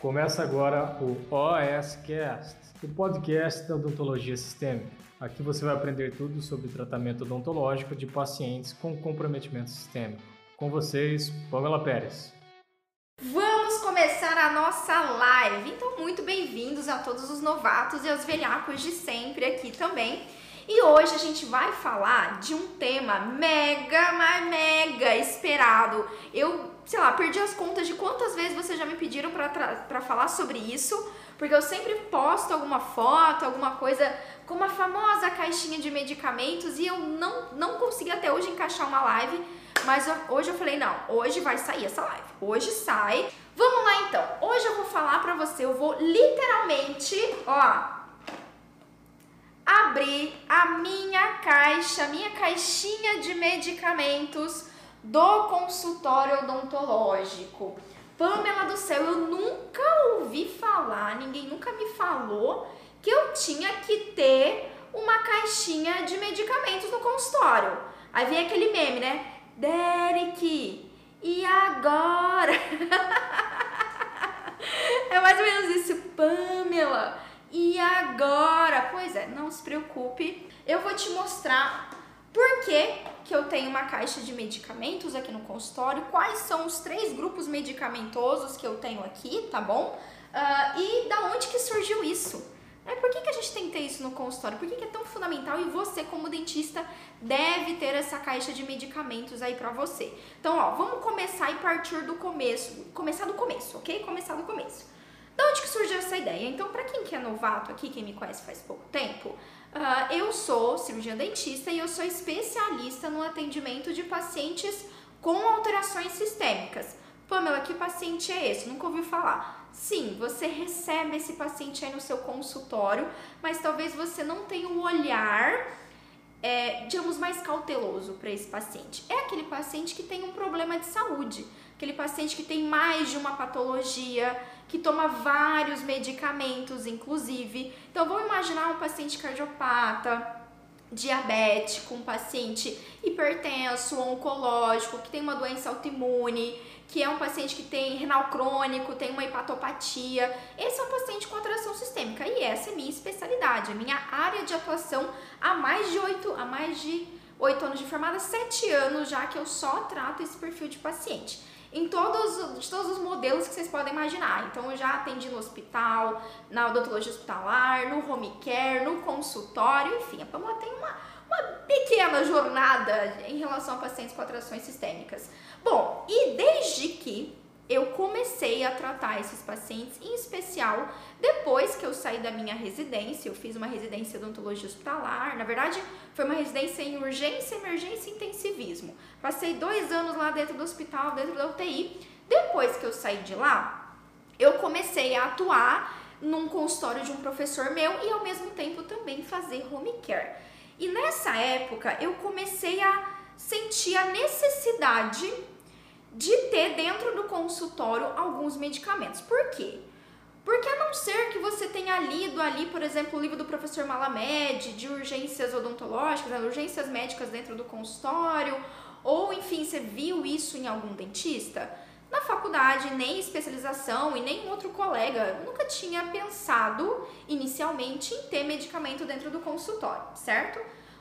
Começa agora o OSCast, o podcast da odontologia sistêmica. Aqui você vai aprender tudo sobre tratamento odontológico de pacientes com comprometimento sistêmico. Com vocês, Pamela Pérez. Vamos começar a nossa live. Então, muito bem-vindos a todos os novatos e aos velhacos de sempre aqui também. E hoje a gente vai falar de um tema mega, mas mega esperado. Eu, sei lá, perdi as contas de quantas vezes vocês já me pediram para falar sobre isso, porque eu sempre posto alguma foto, alguma coisa com a famosa caixinha de medicamentos e eu não, não consegui até hoje encaixar uma live, mas hoje eu falei, não, hoje vai sair essa live, hoje sai. Vamos lá então, hoje eu vou falar pra você, eu vou literalmente, ó, abrir a minha caixa, minha caixinha de medicamentos do consultório odontológico. Pamela do céu, eu nunca ouvi falar, ninguém nunca me falou que eu tinha que ter uma caixinha de medicamentos no consultório. Aí vem aquele meme, né? Derek, e agora? é mais ou menos isso, Pamela. E agora? Pois é, não se preocupe, eu vou te mostrar por que, que eu tenho uma caixa de medicamentos aqui no consultório, quais são os três grupos medicamentosos que eu tenho aqui, tá bom? Uh, e da onde que surgiu isso? É, por que, que a gente tem que ter isso no consultório? Por que, que é tão fundamental e você, como dentista, deve ter essa caixa de medicamentos aí pra você? Então, ó, vamos começar e partir do começo. Começar do começo, ok? Começar do começo. De onde que surgiu essa ideia? Então, para quem que é novato aqui, quem me conhece faz pouco tempo, uh, eu sou cirurgiã dentista e eu sou especialista no atendimento de pacientes com alterações sistêmicas. Pamela, que paciente é esse? Nunca ouviu falar. Sim, você recebe esse paciente aí no seu consultório, mas talvez você não tenha um olhar, é, digamos, mais cauteloso para esse paciente. É aquele paciente que tem um problema de saúde, aquele paciente que tem mais de uma patologia, que toma vários medicamentos, inclusive. Então, vamos imaginar um paciente cardiopata, diabético, um paciente hipertenso, oncológico, que tem uma doença autoimune, que é um paciente que tem renal crônico, tem uma hepatopatia. Esse é um paciente com atração sistêmica e essa é minha especialidade, a minha área de atuação há mais de oito, há mais de oito anos de formada, sete anos já que eu só trato esse perfil de paciente em todos, de todos os modelos que vocês podem imaginar. Então, eu já atendi no hospital, na odontologia hospitalar, no home care, no consultório, enfim, a Pamela tem uma, uma pequena jornada em relação a pacientes com atrações sistêmicas. Bom, e desde que eu comecei a tratar esses pacientes, em especial depois que eu saí da minha residência, eu fiz uma residência de odontologia hospitalar, na verdade foi uma residência em urgência, emergência e intensivismo. Passei dois anos lá dentro do hospital, dentro da UTI. Depois que eu saí de lá, eu comecei a atuar num consultório de um professor meu e ao mesmo tempo também fazer home care. E nessa época eu comecei a sentir a necessidade de ter dentro do consultório alguns medicamentos. Por quê? Porque a não ser que você tenha lido ali, por exemplo, o livro do professor Malamed, de urgências odontológicas, né, urgências médicas dentro do consultório, ou enfim, você viu isso em algum dentista, na faculdade, nem especialização e nem outro colega nunca tinha pensado inicialmente em ter medicamento dentro do consultório, certo?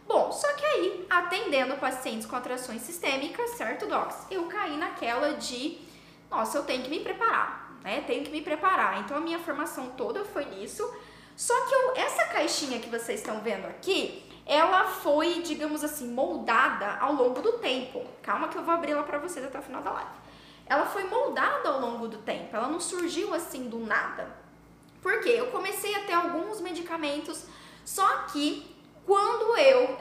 Bom, só que aí, atendendo pacientes com atrações sistêmicas, certo, Docs? Eu caí naquela de, nossa, eu tenho que me preparar, né? Tenho que me preparar. Então a minha formação toda foi nisso. Só que eu, essa caixinha que vocês estão vendo aqui, ela foi, digamos assim, moldada ao longo do tempo. Calma que eu vou abrir ela para vocês até o final da live. Ela foi moldada ao longo do tempo, ela não surgiu assim do nada. Por quê? Eu comecei a ter alguns medicamentos, só que quando eu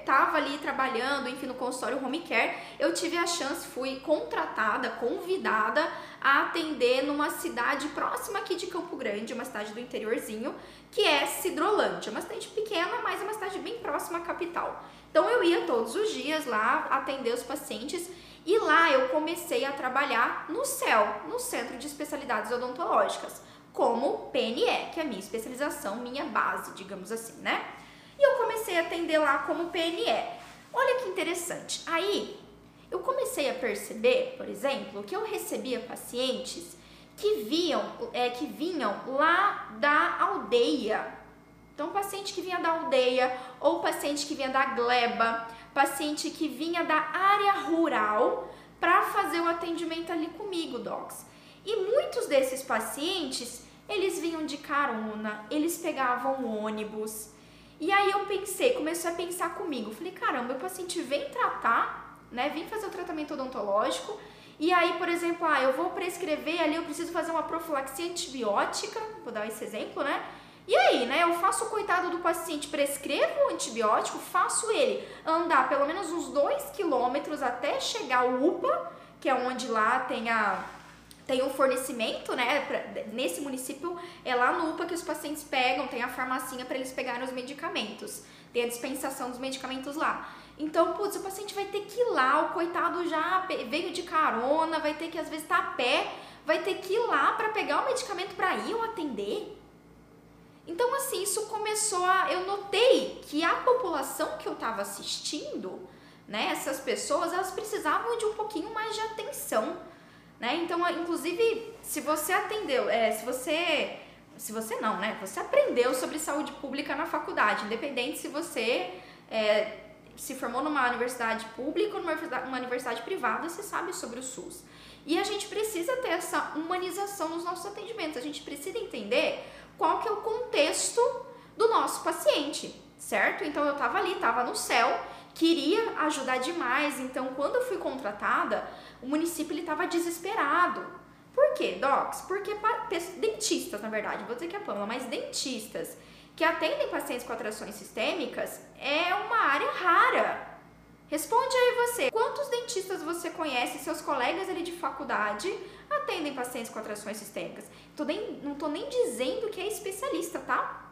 estava é, ali trabalhando, enfim, no consultório home care, eu tive a chance, fui contratada, convidada a atender numa cidade próxima aqui de Campo Grande, uma cidade do interiorzinho, que é Cidrolândia, uma cidade pequena, mas é uma cidade bem próxima à capital. Então eu ia todos os dias lá atender os pacientes e lá eu comecei a trabalhar no CEL, no Centro de Especialidades Odontológicas, como PNE, que é a minha especialização, minha base, digamos assim, né? E eu comecei a atender lá como PNE. Olha que interessante. Aí eu comecei a perceber, por exemplo, que eu recebia pacientes que viam, é, que vinham lá da aldeia. Então, paciente que vinha da aldeia ou paciente que vinha da gleba, paciente que vinha da área rural para fazer o atendimento ali comigo, docs. E muitos desses pacientes, eles vinham de carona, eles pegavam ônibus. E aí eu pensei, comecei a pensar comigo, falei, caramba, o paciente vem tratar, né, vem fazer o tratamento odontológico, e aí, por exemplo, ah, eu vou prescrever ali, eu preciso fazer uma profilaxia antibiótica, vou dar esse exemplo, né? E aí, né? Eu faço o coitado do paciente, prescrevo o antibiótico, faço ele andar pelo menos uns 2 quilômetros até chegar ao UPA, que é onde lá tem a tem o fornecimento, né? Pra, nesse município é lá no UPA que os pacientes pegam, tem a farmacinha para eles pegarem os medicamentos. Tem a dispensação dos medicamentos lá. Então, putz, o paciente vai ter que ir lá, o coitado já veio de carona, vai ter que às vezes estar tá a pé, vai ter que ir lá para pegar o medicamento para ir ou atender. Então, assim, isso começou a. Eu notei que a população que eu estava assistindo, né, essas pessoas, elas precisavam de um pouquinho mais de atenção. Né? Então, inclusive, se você atendeu, é, se você. Se você não, né? Você aprendeu sobre saúde pública na faculdade, independente se você é, se formou numa universidade pública ou numa universidade privada, você sabe sobre o SUS. E a gente precisa ter essa humanização nos nossos atendimentos. A gente precisa entender qual que é o contexto do nosso paciente, certo? Então eu estava ali, estava no céu, queria ajudar demais. Então quando eu fui contratada, o município ele estava desesperado. Por quê, docs? Porque dentistas, na verdade, vou dizer que é Pamela, mas dentistas que atendem pacientes com atrações sistêmicas é uma área rara. Responde aí você, quantos dentistas você conhece, seus colegas ali de faculdade atendem pacientes com atrações sistêmicas? Tô nem, não estou nem dizendo que é especialista, tá?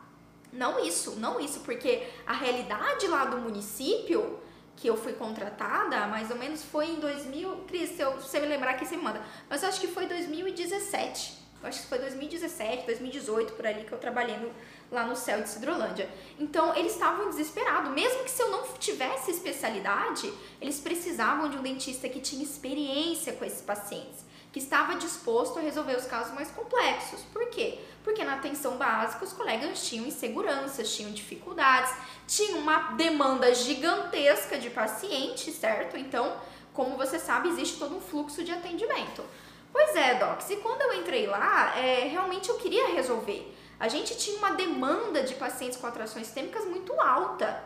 Não isso, não isso, porque a realidade lá do município que eu fui contratada, mais ou menos foi em 2000, Cris, se você me lembrar que você manda, mas eu acho que foi 2017. Eu acho que foi 2017, 2018 por ali que eu trabalhei no, lá no céu de Cidrolândia. Então, eles estavam desesperados. Mesmo que se eu não tivesse especialidade, eles precisavam de um dentista que tinha experiência com esses pacientes, que estava disposto a resolver os casos mais complexos. Por quê? Porque na atenção básica os colegas tinham inseguranças, tinham dificuldades, tinham uma demanda gigantesca de pacientes, certo? Então, como você sabe, existe todo um fluxo de atendimento. Pois é, Docs, e quando eu entrei lá, é, realmente eu queria resolver a gente tinha uma demanda de pacientes com atrações sistêmicas muito alta.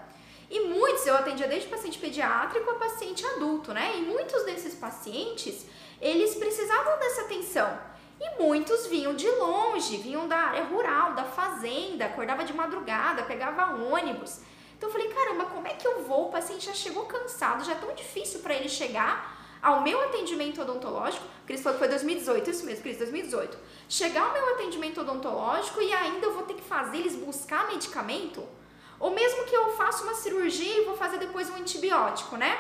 E muitos, eu atendia desde paciente pediátrico a paciente adulto, né? E muitos desses pacientes, eles precisavam dessa atenção. E muitos vinham de longe, vinham da área rural, da fazenda, acordava de madrugada, pegava ônibus. Então eu falei, caramba, como é que eu vou? O paciente já chegou cansado, já é tão difícil para ele chegar ao meu atendimento odontológico, Cris falou que foi 2018, isso mesmo, Cris, 2018. Chegar ao meu atendimento odontológico e ainda eu vou ter que fazer eles buscar medicamento? Ou mesmo que eu faça uma cirurgia e vou fazer depois um antibiótico, né?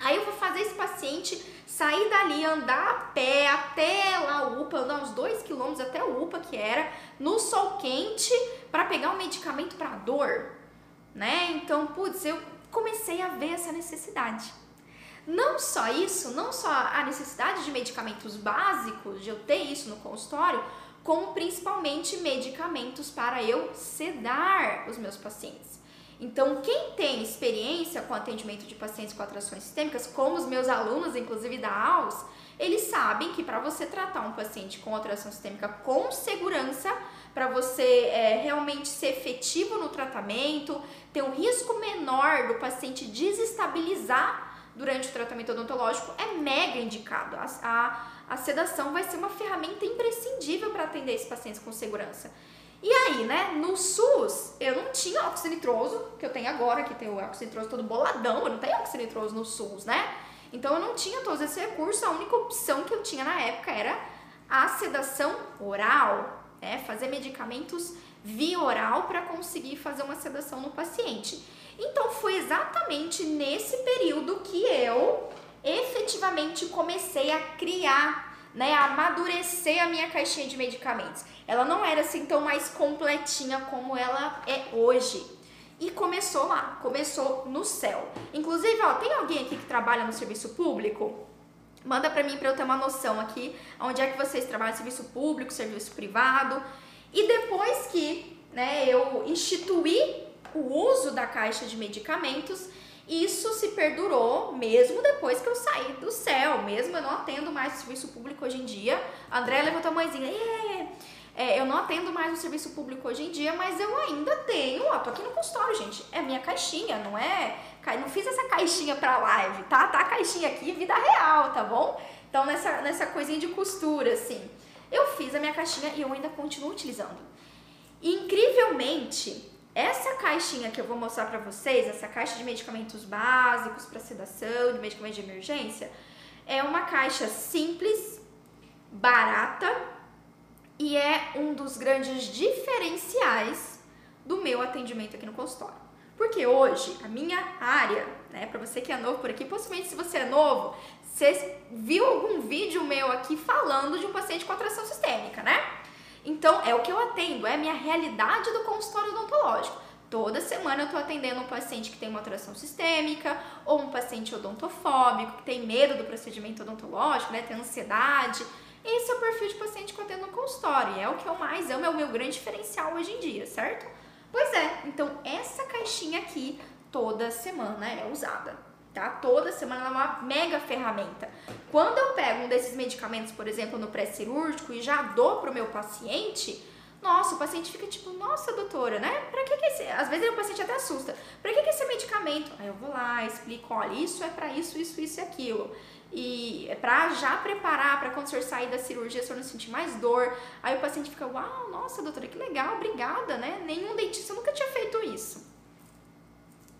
Aí eu vou fazer esse paciente sair dali, andar a pé até lá o UPA, andar uns 2 quilômetros até o UPA que era, no sol quente, para pegar um medicamento para dor, né? Então, putz, eu comecei a ver essa necessidade. Não só isso, não só a necessidade de medicamentos básicos, de eu ter isso no consultório, como principalmente medicamentos para eu sedar os meus pacientes. Então, quem tem experiência com atendimento de pacientes com atrações sistêmicas, como os meus alunos, inclusive da AUS, eles sabem que para você tratar um paciente com atração sistêmica com segurança, para você é, realmente ser efetivo no tratamento, ter um risco menor do paciente desestabilizar durante o tratamento odontológico é mega indicado. A, a, a sedação vai ser uma ferramenta imprescindível para atender esses pacientes com segurança. E aí, né, no SUS, eu não tinha óxido nitroso, que eu tenho agora, que tem o óxido nitroso todo boladão, eu não tenho óxido nitroso no SUS, né? Então eu não tinha todos esses recursos, a única opção que eu tinha na época era a sedação oral, né? Fazer medicamentos via oral para conseguir fazer uma sedação no paciente. Então foi exatamente nesse período que eu efetivamente comecei a criar, né, a amadurecer a minha caixinha de medicamentos. Ela não era assim tão mais completinha como ela é hoje. E começou lá, começou no céu. Inclusive, ó, tem alguém aqui que trabalha no serviço público? Manda para mim para eu ter uma noção aqui, onde é que vocês trabalham, serviço público, serviço privado. E depois que né, eu instituí o uso da caixa de medicamentos, isso se perdurou mesmo depois que eu saí do céu, mesmo eu não atendo mais serviço público hoje em dia. A André levantou a mãezinha, é, eu não atendo mais o serviço público hoje em dia, mas eu ainda tenho, ó, tô aqui no consultório, gente, é minha caixinha, não é, não fiz essa caixinha pra live, tá? Tá a caixinha aqui, vida real, tá bom? Então, nessa, nessa coisinha de costura, assim, eu fiz a minha caixinha e eu ainda continuo utilizando. E, incrivelmente, essa caixinha que eu vou mostrar para vocês, essa caixa de medicamentos básicos para sedação, de medicamentos de emergência, é uma caixa simples, barata e é um dos grandes diferenciais do meu atendimento aqui no consultório. Porque hoje a minha área, né, para você que é novo por aqui, possivelmente se você é novo, você viu algum vídeo meu aqui falando de um paciente com atração sistêmica, né? Então, é o que eu atendo, é a minha realidade do consultório odontológico. Toda semana eu estou atendendo um paciente que tem uma alteração sistêmica ou um paciente odontofóbico, que tem medo do procedimento odontológico, né, tem ansiedade. Esse é o perfil de paciente que eu atendo no consultório, é o que eu mais amo, é o meu grande diferencial hoje em dia, certo? Pois é, então essa caixinha aqui toda semana é usada tá? Toda semana ela é uma mega ferramenta. Quando eu pego um desses medicamentos, por exemplo, no pré-cirúrgico e já dou pro meu paciente, nossa, o paciente fica tipo, nossa, doutora, né? Pra que que esse... Às vezes o paciente até assusta. Pra que que esse medicamento? Aí eu vou lá, explico, olha, isso é para isso, isso, isso e aquilo. E é pra já preparar para quando o senhor sair da cirurgia, o senhor não sentir mais dor. Aí o paciente fica, uau, nossa, doutora, que legal, obrigada, né? Nenhum dentista nunca tinha feito isso.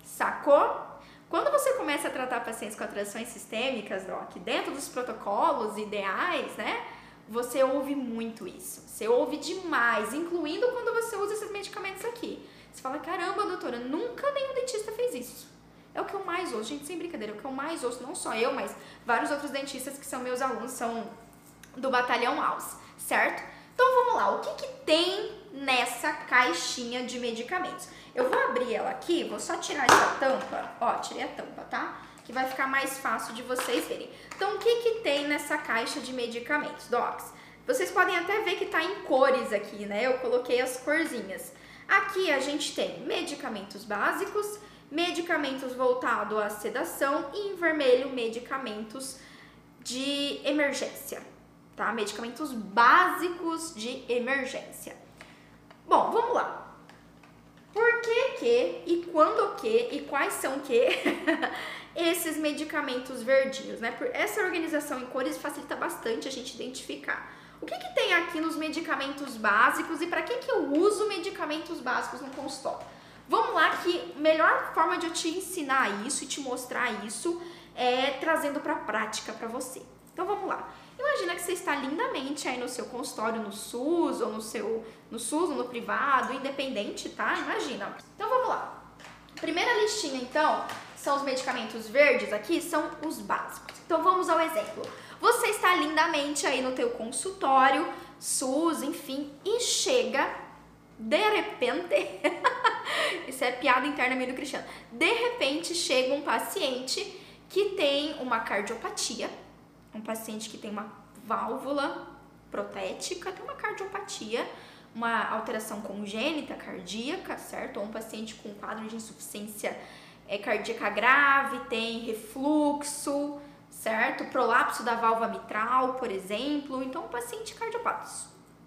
Sacou? Quando você começa a tratar pacientes com atrações sistêmicas, Doc, dentro dos protocolos ideais, né? Você ouve muito isso. Você ouve demais, incluindo quando você usa esses medicamentos aqui. Você fala, caramba, doutora, nunca nenhum dentista fez isso. É o que eu mais ouço, gente, sem brincadeira, é o que eu mais ouço, não só eu, mas vários outros dentistas que são meus alunos, são do Batalhão Alves, certo? Então vamos lá, o que, que tem nessa caixinha de medicamentos? Eu vou abrir ela aqui, vou só tirar essa tampa, ó, tirei a tampa, tá? Que vai ficar mais fácil de vocês verem. Então, o que que tem nessa caixa de medicamentos, docs? Vocês podem até ver que tá em cores aqui, né? Eu coloquei as corzinhas. Aqui a gente tem medicamentos básicos, medicamentos voltados à sedação e em vermelho medicamentos de emergência, tá? Medicamentos básicos de emergência. Bom, vamos lá. Por que que e quando que e quais são que esses medicamentos verdinhos, né? Por essa organização em cores facilita bastante a gente identificar. O que, que tem aqui nos medicamentos básicos e para que, que eu uso medicamentos básicos no consultório? Vamos lá que melhor forma de eu te ensinar isso e te mostrar isso é trazendo para prática para você. Então vamos lá. Imagina que você está lindamente aí no seu consultório no SUS ou no seu no SUS ou no privado, independente, tá? Imagina. Então vamos lá. Primeira listinha então são os medicamentos verdes aqui, são os básicos. Então vamos ao exemplo. Você está lindamente aí no teu consultório, SUS, enfim, e chega de repente, isso é piada interna meio do Cristiano. De repente chega um paciente que tem uma cardiopatia, um paciente que tem uma válvula protética, tem uma cardiopatia, uma alteração congênita cardíaca, certo? Ou um paciente com quadro de insuficiência é, cardíaca grave, tem refluxo, certo? Prolapso da válvula mitral, por exemplo. Então, um paciente cardiopata.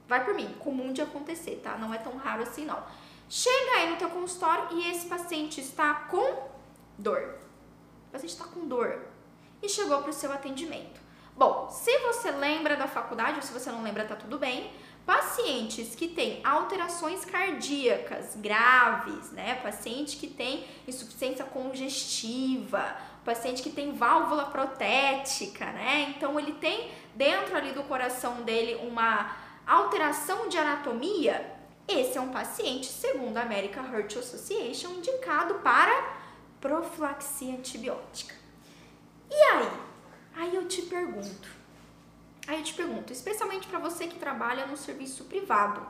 Vai por mim, comum de acontecer, tá? Não é tão raro assim, não. Chega aí no teu consultório e esse paciente está com dor. O paciente está com dor e chegou para o seu atendimento. Bom, se você lembra da faculdade, ou se você não lembra, tá tudo bem. Pacientes que têm alterações cardíacas graves, né? Paciente que tem insuficiência congestiva, paciente que tem válvula protética, né? Então ele tem dentro ali do coração dele uma alteração de anatomia. Esse é um paciente, segundo a American Heart Association, indicado para profilaxia antibiótica. E aí, Aí eu te pergunto, aí eu te pergunto, especialmente para você que trabalha no serviço privado,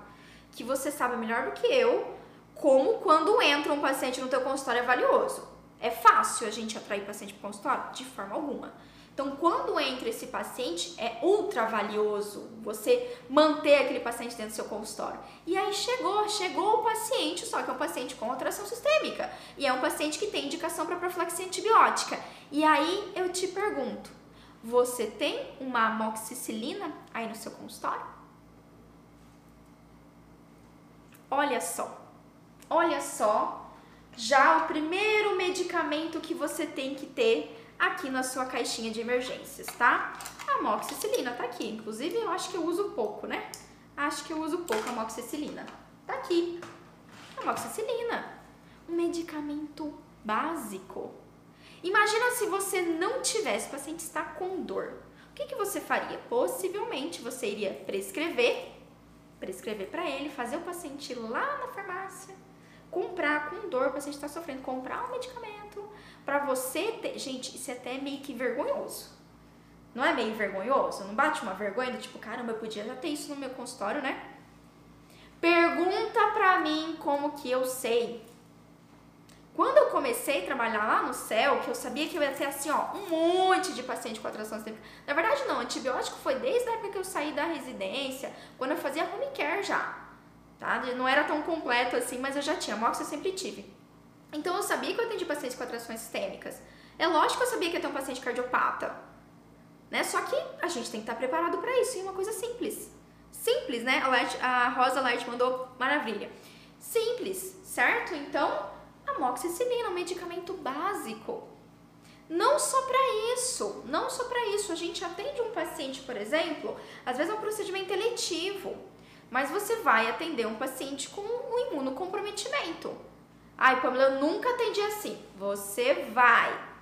que você sabe melhor do que eu como quando entra um paciente no teu consultório é valioso. É fácil a gente atrair paciente para o consultório? De forma alguma. Então, quando entra esse paciente, é ultra valioso você manter aquele paciente dentro do seu consultório. E aí chegou, chegou o paciente, só que é um paciente com atração sistêmica. E é um paciente que tem indicação para profilaxia antibiótica. E aí eu te pergunto, você tem uma amoxicilina aí no seu consultório? Olha só, olha só, já o primeiro medicamento que você tem que ter aqui na sua caixinha de emergências, tá? A amoxicilina tá aqui, inclusive eu acho que eu uso pouco, né? Acho que eu uso pouco a amoxicilina. Tá aqui, amoxicilina, um medicamento básico. Imagina se você não tivesse, o paciente está com dor. O que, que você faria? Possivelmente você iria prescrever, prescrever para ele, fazer o paciente ir lá na farmácia, comprar com dor, o paciente está sofrendo, comprar um medicamento, para você ter. Gente, isso é até meio que vergonhoso. Não é meio vergonhoso? Não bate uma vergonha do tipo, caramba, eu podia já ter isso no meu consultório, né? Pergunta pra mim como que eu sei. Quando eu comecei a trabalhar lá no céu, que eu sabia que eu ia ter assim, ó, um monte de paciente com atração sistêmica. Na verdade, não, antibiótico foi desde a época que eu saí da residência, quando eu fazia home care já. Tá? Não era tão completo assim, mas eu já tinha. Mox eu sempre tive. Então eu sabia que eu atendi pacientes com atrações sistêmicas. É lógico que eu sabia que ia ter um paciente cardiopata. Né? Só que a gente tem que estar preparado para isso. E uma coisa simples. Simples, né? A, Light, a Rosa Light mandou maravilha. Simples, certo? Então, amoxicilina, um medicamento básico. Não só para isso, não só para isso. A gente atende um paciente, por exemplo, às vezes é um procedimento eletivo, mas você vai atender um paciente com um imunocomprometimento. Ai, Pamela, eu nunca atendi assim. Você vai.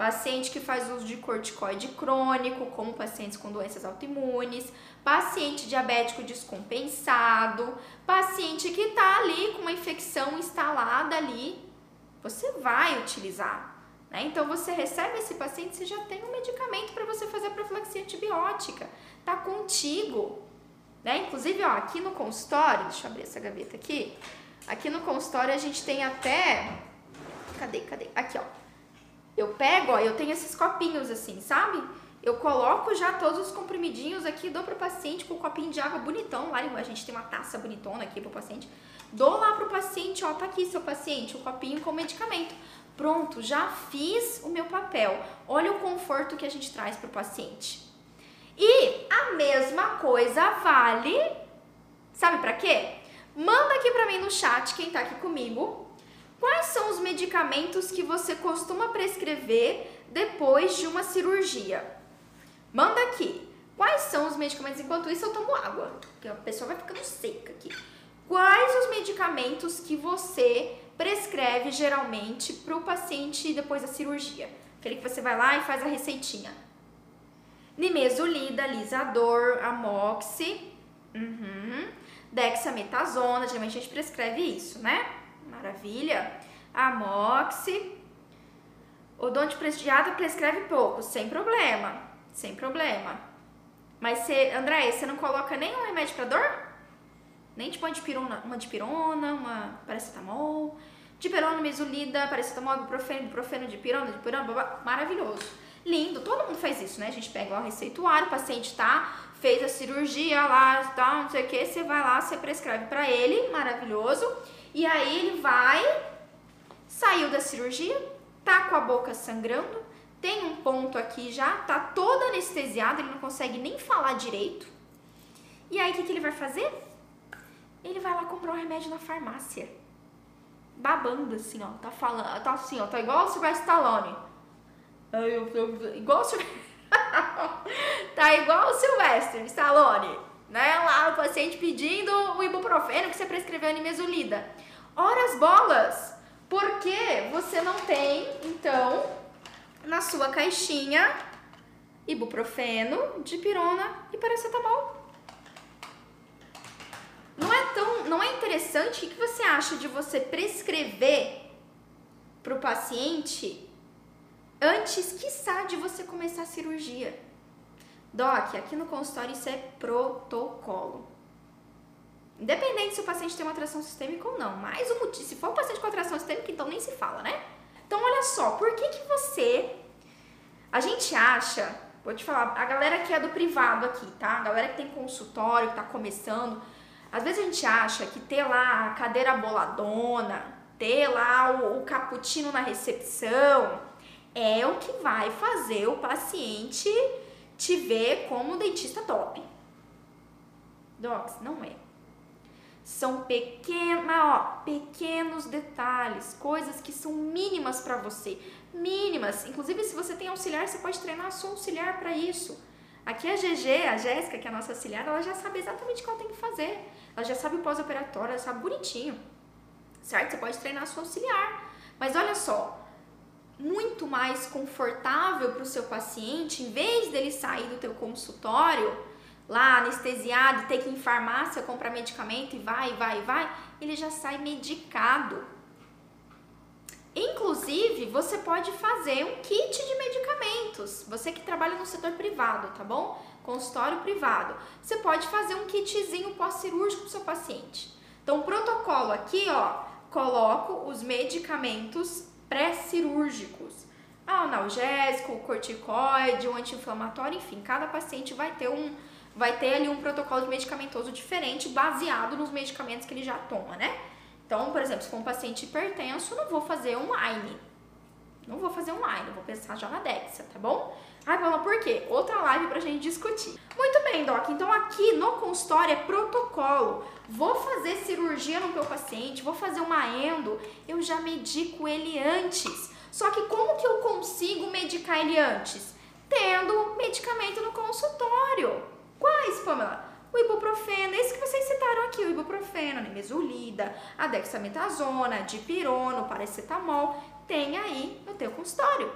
Paciente que faz uso de corticoide crônico, como pacientes com doenças autoimunes, paciente diabético descompensado, paciente que está ali com uma infecção instalada ali, você vai utilizar. Né? Então você recebe esse paciente, você já tem um medicamento para você fazer a profilaxia antibiótica, tá contigo. Né? Inclusive, ó, aqui no consultório, deixa eu abrir essa gaveta aqui. Aqui no consultório a gente tem até. Cadê? Cadê? Aqui, ó. Eu pego, ó, eu tenho esses copinhos assim, sabe? Eu coloco já todos os comprimidinhos aqui, dou pro paciente com um copinho de água bonitão. Lá a gente tem uma taça bonitona aqui pro paciente. Dou lá pro paciente, ó, tá aqui seu paciente, o um copinho com medicamento. Pronto, já fiz o meu papel. Olha o conforto que a gente traz pro paciente. E a mesma coisa vale, sabe para quê? Manda aqui para mim no chat quem tá aqui comigo. Quais são os medicamentos que você costuma prescrever depois de uma cirurgia? Manda aqui. Quais são os medicamentos? Enquanto isso, eu tomo água, porque a pessoa vai ficando seca aqui. Quais os medicamentos que você prescreve geralmente para o paciente depois da cirurgia? Aquele que você vai lá e faz a receitinha. Nimesulida, Lisador, Amoxi. Uhum dexametasona, geralmente a gente prescreve isso, né? Maravilha. Amoxi. Odonte prestigiado prescreve pouco, sem problema, sem problema. Mas você, André, você não coloca nenhum remédio para dor? Nem tipo antipirona, uma dipirona, uma paracetamol, dipirona, mesulida, paracetamol, ibuprofeno, ibuprofeno, dipirona, dipirona, blá, maravilhoso. Lindo, todo mundo faz isso, né? A gente pega o receituário, o paciente tá fez a cirurgia lá, tal, não sei o que, você vai lá, você prescreve para ele, maravilhoso, e aí ele vai, saiu da cirurgia, tá com a boca sangrando, tem um ponto aqui já, tá todo anestesiado, ele não consegue nem falar direito. E aí o que, que ele vai fazer? Ele vai lá comprar um remédio na farmácia. Babando assim, ó, tá falando, tá assim, ó, tá igual o Sylvester Stallone. Igual o Sylvester tá igual o Sylvester Stallone, né? Lá o paciente pedindo o ibuprofeno que você prescreveu nimesulida. Ora as bolas! Por que você não tem, então, na sua caixinha ibuprofeno, dipirona e paracetamol? Não é tão, não é interessante? O que você acha de você prescrever para o paciente antes, quiçá, de você começar a cirurgia. Doc, aqui no consultório isso é protocolo. Independente se o paciente tem uma atração sistêmica ou não, mas o motivo, se for um paciente com atração sistêmica, então nem se fala, né? Então olha só, por que que você A gente acha, vou te falar, a galera que é do privado aqui, tá? A galera que tem consultório, que tá começando, às vezes a gente acha que ter lá a cadeira boladona, ter lá o, o cappuccino na recepção, é o que vai fazer o paciente te ver como dentista top. Docs, não é. São pequenos, ó, pequenos detalhes, coisas que são mínimas para você, mínimas. Inclusive, se você tem auxiliar, você pode treinar a sua auxiliar para isso. Aqui a GG, a Jéssica, que é a nossa auxiliar, ela já sabe exatamente o que ela tem que fazer. Ela já sabe o pós-operatório, ela sabe bonitinho. Certo? Você pode treinar a sua auxiliar. Mas olha só, muito mais confortável para o seu paciente, em vez dele sair do teu consultório lá anestesiado, ter que ir em farmácia comprar medicamento e vai, vai, vai, ele já sai medicado. Inclusive, você pode fazer um kit de medicamentos. Você que trabalha no setor privado, tá bom? Consultório privado. Você pode fazer um kitzinho pós-cirúrgico para seu paciente. Então, o protocolo aqui, ó, coloco os medicamentos pré-cirúrgicos. Ah, analgésico, corticoide, um anti-inflamatório, enfim, cada paciente vai ter um vai ter ali um protocolo medicamentoso diferente baseado nos medicamentos que ele já toma, né? Então, por exemplo, se for um paciente hipertenso, não vou fazer online. Não vou fazer online, vou pensar já na Dexa, tá bom? Ai, Paula, por quê? Outra live pra gente discutir. Muito bem, Doc. Então aqui no consultório é protocolo. Vou fazer cirurgia no meu paciente, vou fazer uma endo, eu já medico ele antes. Só que como que eu consigo medicar ele antes? Tendo medicamento no consultório. Quais, Pamela? O ibuprofeno, esse que vocês citaram aqui, o ibuprofeno, a nimesulida, a dexametasona, a dipirono, paracetamol, tem aí no teu consultório.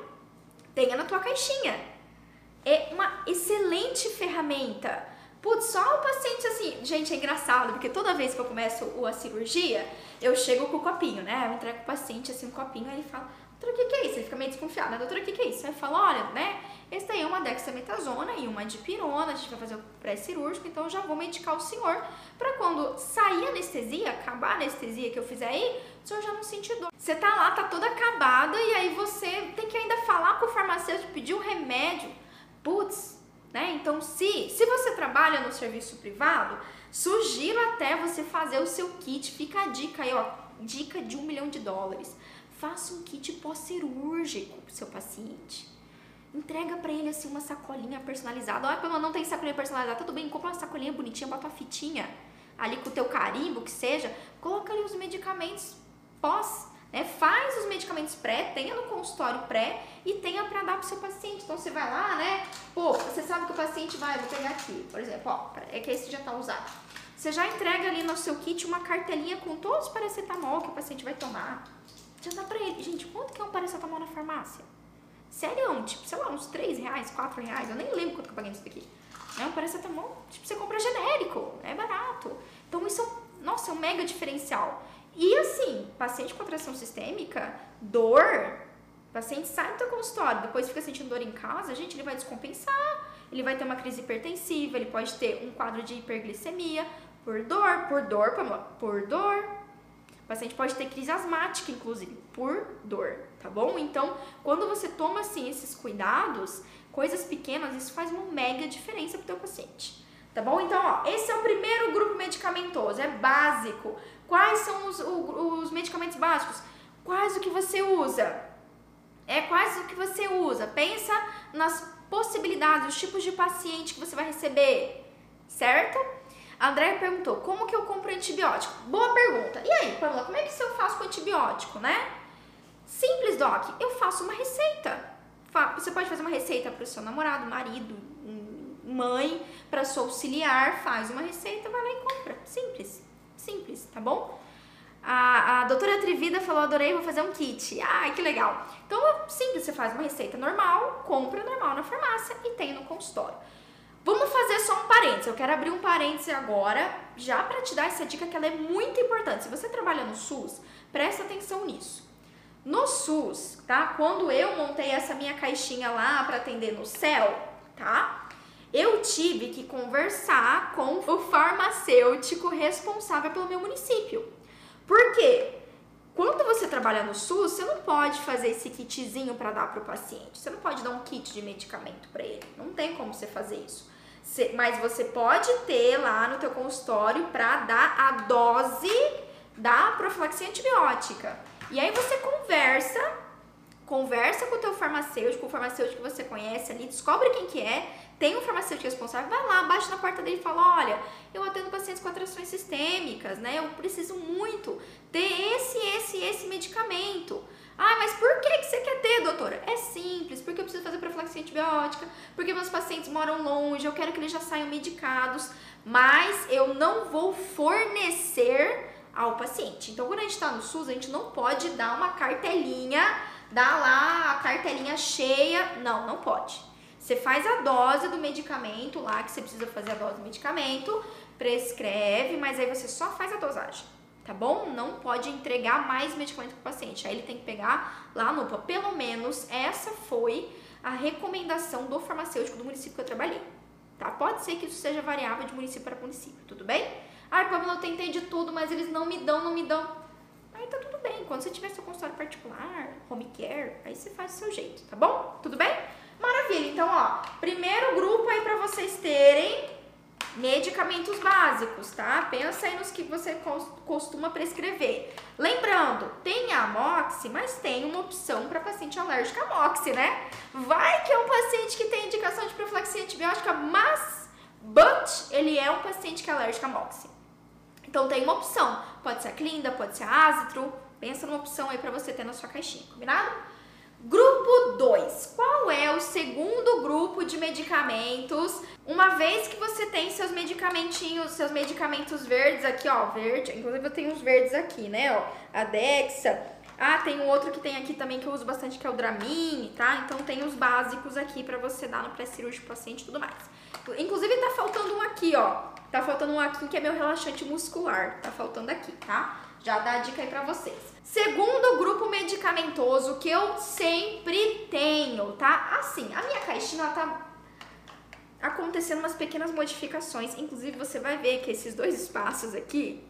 Tenha na tua caixinha. É uma excelente ferramenta. Putz, só o paciente assim, gente, é engraçado, porque toda vez que eu começo a cirurgia, eu chego com o copinho, né? Eu entrego o paciente assim um copinho, aí ele fala, doutora, o que, que é isso? Ele fica meio desconfiado, né? Doutora, o que, que é isso? Aí eu falo, olha, né? Esse daí é uma dexametasona e uma dipirona, a gente vai fazer o pré-cirúrgico, então eu já vou medicar o senhor para quando sair a anestesia, acabar a anestesia que eu fizer aí, o senhor já não sentir dor. Você tá lá, tá toda acabada e aí você tem que ainda falar com o farmacêutico, pedir um remédio. Putz, né? Então, se, se você trabalha no serviço privado, sugiro até você fazer o seu kit. Fica a dica aí, ó, dica de um milhão de dólares. Faça um kit pós-cirúrgico pro seu paciente. Entrega para ele assim uma sacolinha personalizada. Olha, pelo não tem sacolinha personalizada, tudo bem, compra uma sacolinha bonitinha, bota uma fitinha ali com o teu carimbo, que seja, coloca ali os medicamentos pós, né? Faz os medicamentos pré, tenha no consultório pré e tenha para dar pro seu paciente. Então você vai lá, né? Pô, você sabe que o paciente vai, vou pegar aqui, por exemplo, ó, é que esse já tá usado. Você já entrega ali no seu kit uma cartelinha com todos os paracetamol que o paciente vai tomar. Já dá pra ele. Gente, quanto que é um paracetamol na farmácia? Sério, tipo, sei lá, uns 3 reais, 4 reais, eu nem lembro quanto que eu paguei nisso daqui. É um paracetamol, tipo, você compra genérico, é barato. Então isso é, nossa, é um mega diferencial. E assim, paciente com atração sistêmica, dor, paciente sai do teu consultório, depois fica sentindo dor em casa, gente, ele vai descompensar, ele vai ter uma crise hipertensiva, ele pode ter um quadro de hiperglicemia, por dor, por dor, por dor, o paciente pode ter crise asmática, inclusive, por dor, tá bom? Então, quando você toma, assim, esses cuidados, coisas pequenas, isso faz uma mega diferença pro teu paciente. Tá bom? Então, ó, esse é o primeiro grupo medicamentoso, é básico. Quais são os, os medicamentos básicos? Quais o que você usa? É quais o que você usa? Pensa nas possibilidades, os tipos de paciente que você vai receber, certo? A Andrea perguntou, como que eu compro antibiótico? Boa pergunta. E aí, Pamela, como é que eu faço com antibiótico, né? Simples, Doc. Eu faço uma receita. Você pode fazer uma receita para o seu namorado, marido, mãe, para sua auxiliar, faz uma receita, vai lá e compra. Simples, simples, tá bom? A, a doutora Trivida falou, adorei, vou fazer um kit. Ai, que legal. Então, simples, você faz uma receita normal, compra normal na farmácia e tem no consultório. Vamos fazer só um parênteses. Eu quero abrir um parêntese agora, já para te dar essa dica que ela é muito importante. Se você trabalha no SUS, presta atenção nisso. No SUS, tá? Quando eu montei essa minha caixinha lá para atender no céu, tá? Eu tive que conversar com o farmacêutico responsável pelo meu município. Por quê? quando você trabalha no SUS, você não pode fazer esse kitzinho para dar para o paciente. Você não pode dar um kit de medicamento para ele. Não tem como você fazer isso. mas você pode ter lá no teu consultório para dar a dose da profilaxia antibiótica. E aí você conversa, conversa com o teu farmacêutico, o farmacêutico que você conhece ali, descobre quem que é, tem um farmacêutico responsável, vai lá, bate na porta dele e fala: olha, eu atendo pacientes com atrações sistêmicas, né? Eu preciso muito ter esse, esse, esse medicamento. Ah, mas por que, que você quer ter, doutora? É simples, porque eu preciso fazer profilaxia antibiótica, porque meus pacientes moram longe, eu quero que eles já saiam medicados, mas eu não vou fornecer ao paciente. Então, quando a gente está no SUS, a gente não pode dar uma cartelinha, dar lá a cartelinha cheia. Não, não pode. Você faz a dose do medicamento lá, que você precisa fazer a dose do medicamento, prescreve, mas aí você só faz a dosagem, tá bom? Não pode entregar mais medicamento para o paciente. Aí ele tem que pegar lá no UPA. Pelo menos essa foi a recomendação do farmacêutico do município que eu trabalhei. Tá? Pode ser que isso seja variável de município para município, tudo bem? Ai, Pamela, eu tentei de tudo, mas eles não me dão, não me dão. Aí tá tudo bem. Quando você tiver seu consultório particular, home care, aí você faz do seu jeito, tá bom? Tudo bem? Maravilha. Então, ó, primeiro grupo aí para vocês terem medicamentos básicos, tá? Pensa aí nos que você costuma prescrever. Lembrando, tem a Moxi, mas tem uma opção para paciente alérgico a Moxi, né? Vai que é um paciente que tem indicação de profilaxia antibiótica, mas but ele é um paciente que é alérgico a Moxi. Então tem uma opção, pode ser a Clinda, pode ser a Azitro, pensa numa opção aí para você ter na sua caixinha, combinado? Grupo 2. Qual é o segundo grupo de medicamentos? Uma vez que você tem seus medicamentinhos, seus medicamentos verdes aqui, ó, verde, inclusive eu tenho os verdes aqui, né, ó, a Dexa. Ah, tem um outro que tem aqui também que eu uso bastante que é o Dramin, tá? Então tem os básicos aqui para você dar no pré-cirúrgico paciente e tudo mais. Inclusive tá faltando um aqui, ó. Tá faltando um aqui que é meu relaxante muscular. Tá faltando aqui, tá? Já dá a dica aí pra vocês. Segundo grupo medicamentoso que eu sempre tenho, tá? Assim, a minha caixinha tá acontecendo umas pequenas modificações. Inclusive, você vai ver que esses dois espaços aqui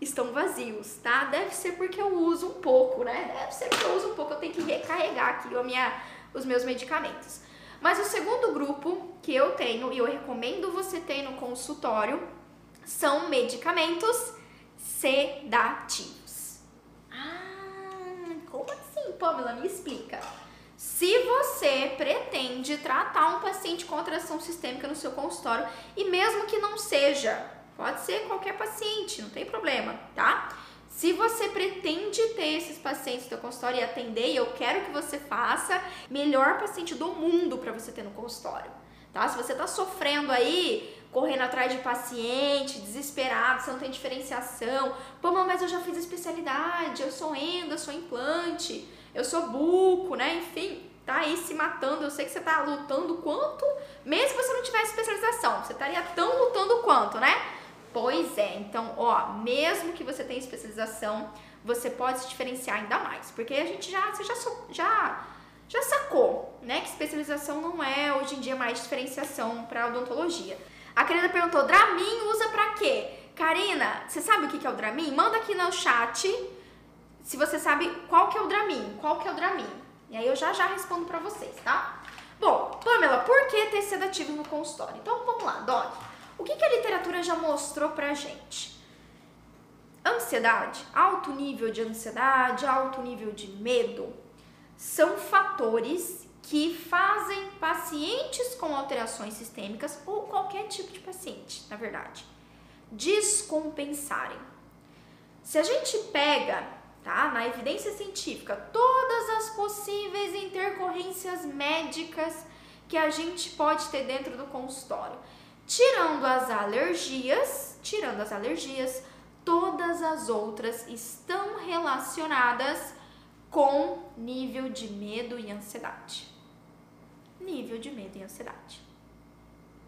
estão vazios, tá? Deve ser porque eu uso um pouco, né? Deve ser porque eu uso um pouco, eu tenho que recarregar aqui a minha, os meus medicamentos. Mas o segundo grupo que eu tenho e eu recomendo você ter no consultório são medicamentos sedativos. Ah, como assim, Pamela? Me explica. Se você pretende tratar um paciente com atração sistêmica no seu consultório, e mesmo que não seja, pode ser qualquer paciente, não tem problema, tá? Se você pretende ter esses pacientes no seu consultório e atender, e eu quero que você faça, melhor paciente do mundo para você ter no consultório, tá? Se você tá sofrendo aí, correndo atrás de paciente, desesperado, você não tem diferenciação. Pô, mas eu já fiz especialidade, eu sou endo, eu sou implante, eu sou buco, né? Enfim, tá aí se matando. Eu sei que você tá lutando quanto, mesmo que você não tivesse especialização, você estaria tão lutando quanto, né? Pois é, então, ó, mesmo que você tenha especialização, você pode se diferenciar ainda mais, porque a gente já, você já, já, já sacou, né, que especialização não é hoje em dia mais diferenciação para odontologia. A Karina perguntou: Dramin usa pra quê? Karina, você sabe o que é o Dramin? Manda aqui no chat se você sabe qual que é o Dramin, qual que é o Dramin. E aí eu já já respondo pra vocês, tá? Bom, Pamela, por que ter sedativo no consultório? Então vamos lá, Doc. O que, que a literatura já mostrou pra gente? Ansiedade, alto nível de ansiedade, alto nível de medo, são fatores que fazem pacientes com alterações sistêmicas ou qualquer tipo de paciente, na verdade, descompensarem. Se a gente pega, tá, na evidência científica, todas as possíveis intercorrências médicas que a gente pode ter dentro do consultório, tirando as alergias, tirando as alergias, todas as outras estão relacionadas com nível de medo e ansiedade nível de medo e ansiedade.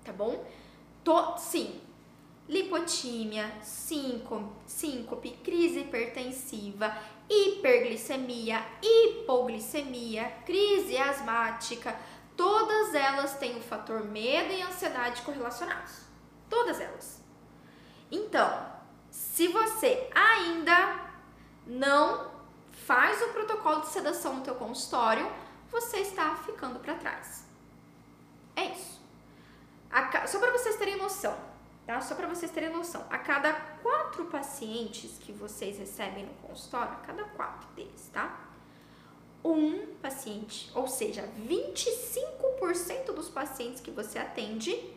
Tá bom? To, sim, lipotímia, síncope, síncope, crise hipertensiva, hiperglicemia, hipoglicemia, crise asmática, todas elas têm o fator medo e ansiedade correlacionados. Todas elas. Então, se você ainda não faz o protocolo de sedação no teu consultório, você está ficando para trás. É isso. A, só para vocês terem noção, tá? Só para vocês terem noção, a cada quatro pacientes que vocês recebem no consultório, a cada quatro deles, tá? Um paciente, ou seja, 25% dos pacientes que você atende,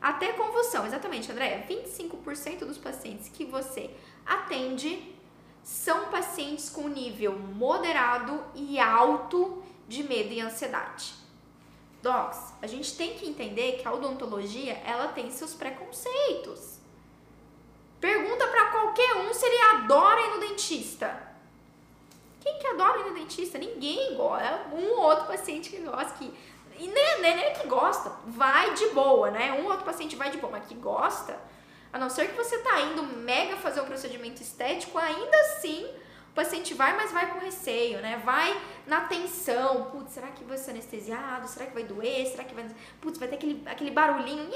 até convulsão, exatamente, André, 25% dos pacientes que você atende são pacientes com nível moderado e alto de medo e ansiedade. Docs, a gente tem que entender que a odontologia, ela tem seus preconceitos. Pergunta para qualquer um se ele adora ir no dentista. Quem que adora ir no dentista? Ninguém gosta. Um ou outro paciente que gosta que e nem, nem, nem que gosta, vai de boa, né? Um ou outro paciente vai de boa, mas que gosta, a não ser que você tá indo mega fazer um procedimento estético, ainda assim o paciente vai, mas vai com receio, né? Vai na tensão. Putz, será que vai ser anestesiado? Será que vai doer? Será que vai. Putz, vai ter aquele, aquele barulhinho.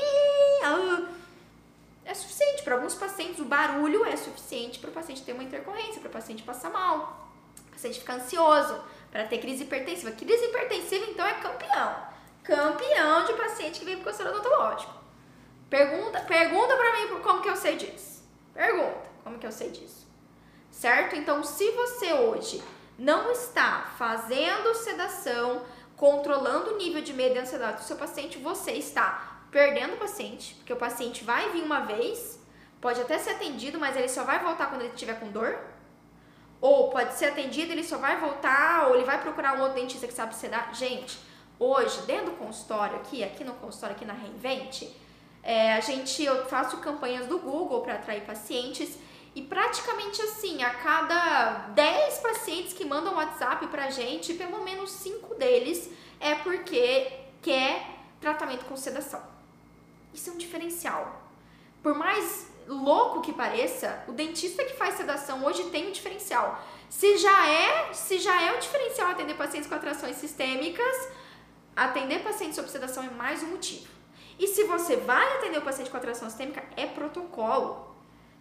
É suficiente. Para alguns pacientes, o barulho é suficiente para o paciente ter uma intercorrência, para o paciente passar mal, o paciente ficar ansioso, para ter crise hipertensiva. Crise hipertensiva, então, é campeão. Campeão de paciente que vem pro consultório odontológico. Pergunta, pergunta pra mim como que eu sei disso. Pergunta como que eu sei disso. Certo? Então, se você hoje não está fazendo sedação, controlando o nível de medo e ansiedade do seu paciente, você está perdendo o paciente, porque o paciente vai vir uma vez, pode até ser atendido, mas ele só vai voltar quando ele estiver com dor. Ou pode ser atendido, ele só vai voltar, ou ele vai procurar um outro dentista que sabe sedar. Gente, hoje, dentro do consultório aqui, aqui no consultório, aqui na Reinvente, é, a gente, eu faço campanhas do Google para atrair pacientes e praticamente assim, a cada 10 pacientes que mandam WhatsApp pra gente, pelo menos 5 deles é porque quer tratamento com sedação. Isso é um diferencial. Por mais louco que pareça, o dentista que faz sedação hoje tem um diferencial. Se já é, se já é um diferencial atender pacientes com atrações sistêmicas, atender pacientes sob sedação é mais um motivo. E se você vai atender o paciente com atração sistêmica, é protocolo.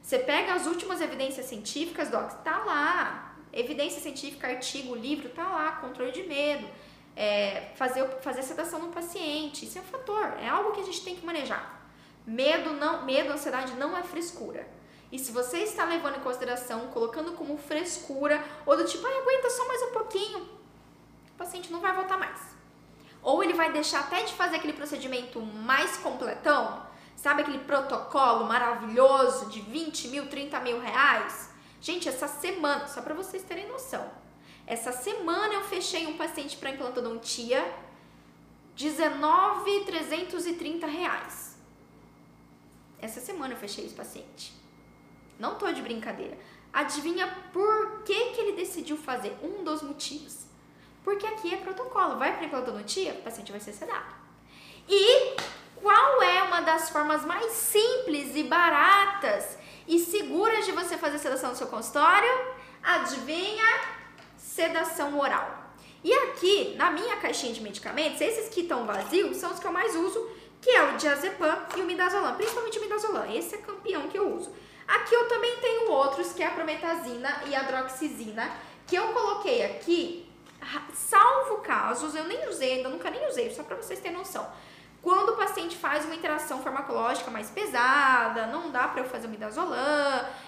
Você pega as últimas evidências científicas, docs, tá lá. Evidência científica, artigo, livro, tá lá. Controle de medo. É, fazer, fazer sedação no paciente. Isso é um fator, é algo que a gente tem que manejar. Medo, não, medo, ansiedade não é frescura. E se você está levando em consideração, colocando como frescura, ou do tipo, ah, aguenta só mais um pouquinho, o paciente não vai voltar mais. Ou ele vai deixar até de fazer aquele procedimento mais completão, sabe aquele protocolo maravilhoso de 20 mil, 30 mil reais? Gente, essa semana, só para vocês terem noção, essa semana eu fechei um paciente para implantodontia, 19,330 reais. Essa semana eu fechei esse paciente. Não tô de brincadeira. Adivinha por que, que ele decidiu fazer? Um dos motivos porque aqui é protocolo. Vai para implantodoncia, o paciente vai ser sedado. E qual é uma das formas mais simples e baratas e seguras de você fazer sedação no seu consultório? Adivinha? Sedação oral. E aqui, na minha caixinha de medicamentos, esses que estão vazios são os que eu mais uso, que é o diazepam e o midazolam, principalmente o midazolam. Esse é campeão que eu uso. Aqui eu também tenho outros, que é a prometazina e a droxizina, que eu coloquei aqui salvo casos, eu nem usei, ainda nunca nem usei, só para vocês terem noção. Quando o paciente faz uma interação farmacológica mais pesada, não dá para eu fazer o midazolam.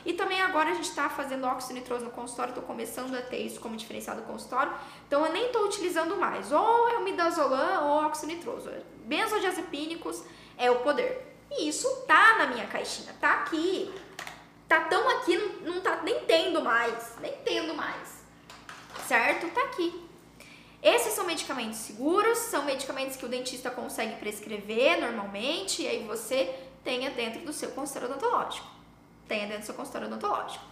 E também agora a gente está fazendo óxido nitroso no consultório, estou começando a ter isso como diferencial do consultório. Então eu nem estou utilizando mais. Ou é o midazolam ou óxido nitroso. Benzodiazepínicos é o poder. E isso tá na minha caixinha, tá aqui. Tá tão aqui, não, não tá nem tendo mais, nem tendo mais. Certo? Tá aqui. Esses são medicamentos seguros, são medicamentos que o dentista consegue prescrever normalmente e aí você tenha dentro do seu consultório odontológico. Tenha dentro do seu consultório odontológico.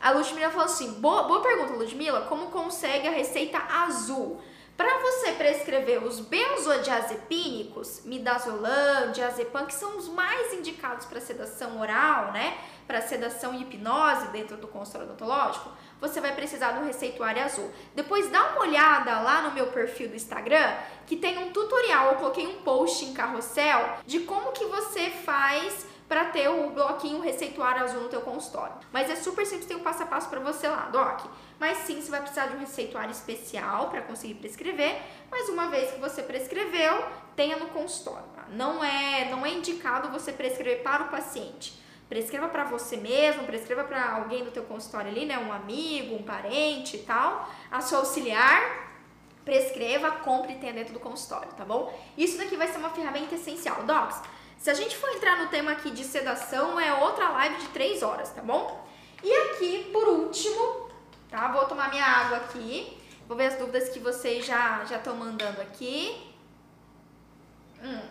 A Ludmilla falou assim: boa, boa pergunta, Ludmilla, como consegue a receita azul? Para você prescrever os benzodiazepínicos, midazolam, diazepam, que são os mais indicados para sedação oral, né? Para sedação e hipnose dentro do consultório odontológico, você vai precisar do receituário azul. Depois dá uma olhada lá no meu perfil do Instagram, que tem um tutorial, eu coloquei um post em carrossel de como que você faz para ter o bloquinho receituário azul no teu consultório. Mas é super simples, tem um passo a passo para você lá, doc. Mas sim, você vai precisar de um receituário especial para conseguir prescrever, mas uma vez que você prescreveu, tenha no consultório. Tá? Não é, não é indicado você prescrever para o paciente. Prescreva para você mesmo, prescreva para alguém do teu consultório ali, né, um amigo, um parente e tal, a sua auxiliar, prescreva, compre e tenha dentro do consultório, tá bom? Isso daqui vai ser uma ferramenta essencial. Docs, se a gente for entrar no tema aqui de sedação, é outra live de 3 horas, tá bom? E aqui, por último, tá? Vou tomar minha água aqui. Vou ver as dúvidas que vocês já já estão mandando aqui. Hum.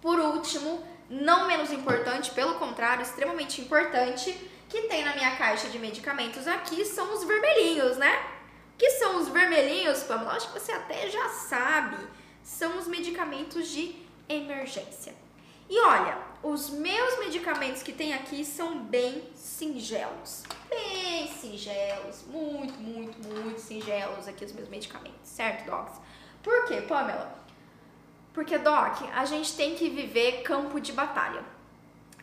Por último, não menos importante, pelo contrário, extremamente importante, que tem na minha caixa de medicamentos aqui são os vermelhinhos, né? que são os vermelhinhos, Pamela? Acho que você até já sabe. São os medicamentos de emergência. E olha, os meus medicamentos que tem aqui são bem singelos. Bem singelos, muito, muito, muito singelos aqui os meus medicamentos, certo, docs? Por quê, Pamela? Porque, doc, a gente tem que viver campo de batalha.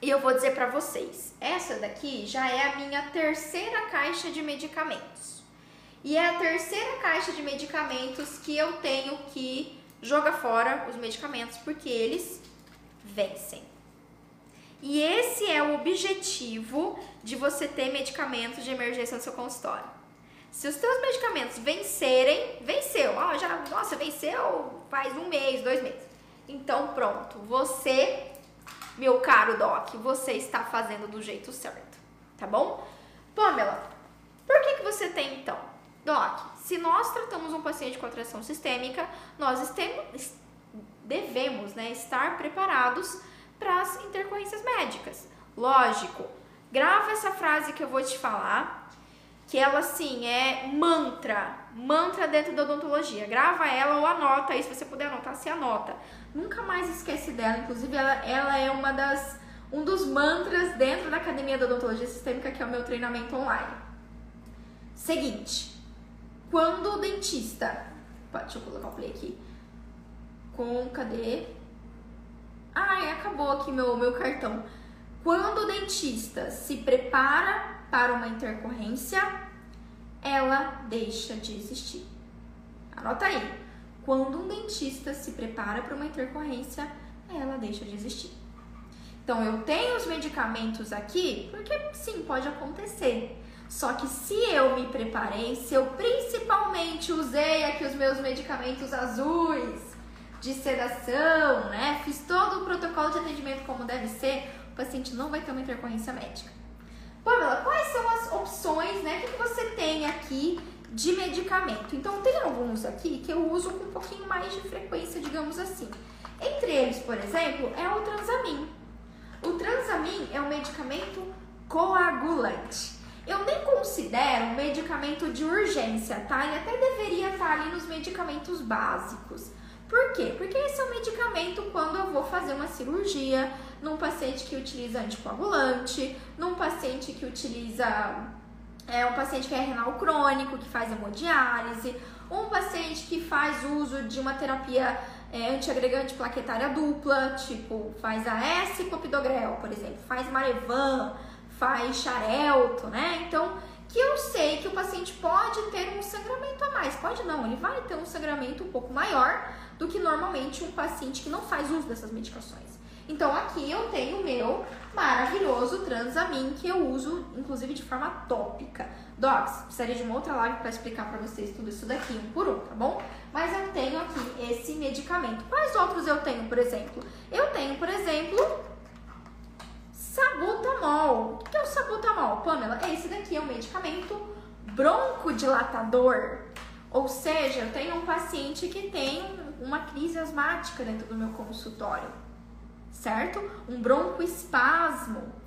E eu vou dizer para vocês, essa daqui já é a minha terceira caixa de medicamentos. E é a terceira caixa de medicamentos que eu tenho que jogar fora os medicamentos porque eles vencem. E esse é o objetivo de você ter medicamentos de emergência no seu consultório. Se os seus medicamentos vencerem, venceu. Ó, já, nossa, venceu faz um mês, dois meses. Então pronto, você, meu caro Doc, você está fazendo do jeito certo, tá bom? Pamela, por que, que você tem então? Doc, se nós tratamos um paciente com atração sistêmica, nós estemos, devemos né, estar preparados para as intercorrências médicas. Lógico, grava essa frase que eu vou te falar, que ela assim é mantra, mantra dentro da odontologia. Grava ela ou anota aí, se você puder anotar, se anota. Nunca mais esquece dela, inclusive ela, ela é uma das um dos mantras dentro da Academia da Odontologia Sistêmica, que é o meu treinamento online. Seguinte, quando o dentista. Deixa eu colocar o play aqui. Com. Cadê? Ai, acabou aqui meu, meu cartão. Quando o dentista se prepara para uma intercorrência, ela deixa de existir. Anota aí. Quando um dentista se prepara para uma intercorrência, ela deixa de existir. Então, eu tenho os medicamentos aqui, porque sim, pode acontecer. Só que se eu me preparei, se eu principalmente usei aqui os meus medicamentos azuis de sedação, né? Fiz todo o protocolo de atendimento como deve ser, o paciente não vai ter uma intercorrência médica. Pamela, são as opções, né? Que você tem aqui de medicamento? Então, tem alguns aqui que eu uso com um pouquinho mais de frequência, digamos assim. Entre eles, por exemplo, é o Transamin. O Transamin é um medicamento coagulante. Eu nem considero um medicamento de urgência, tá? Ele até deveria estar ali nos medicamentos básicos. Por quê? Porque esse é um medicamento quando eu vou fazer uma cirurgia num paciente que utiliza anticoagulante, num paciente que utiliza é um paciente que é renal crônico, que faz hemodiálise, um paciente que faz uso de uma terapia é, antiagregante plaquetária dupla, tipo faz a S-clopidogrel, por exemplo, faz Marevan, faz xarelto, né? Então, que eu sei que o paciente pode ter um sangramento a mais. Pode não, ele vai ter um sangramento um pouco maior do que normalmente um paciente que não faz uso dessas medicações. Então, aqui eu tenho o meu maravilhoso Transamin, que eu uso, inclusive, de forma tópica. Docs, precisaria de uma outra live para explicar para vocês tudo isso daqui, um por um, tá bom? Mas eu tenho aqui esse medicamento. Quais outros eu tenho, por exemplo? Eu tenho, por exemplo, Sabutamol. O que é o sabutamol, Pamela? Esse daqui é um medicamento broncodilatador. Ou seja, eu tenho um paciente que tem uma crise asmática dentro do meu consultório, certo? Um broncoespasmo.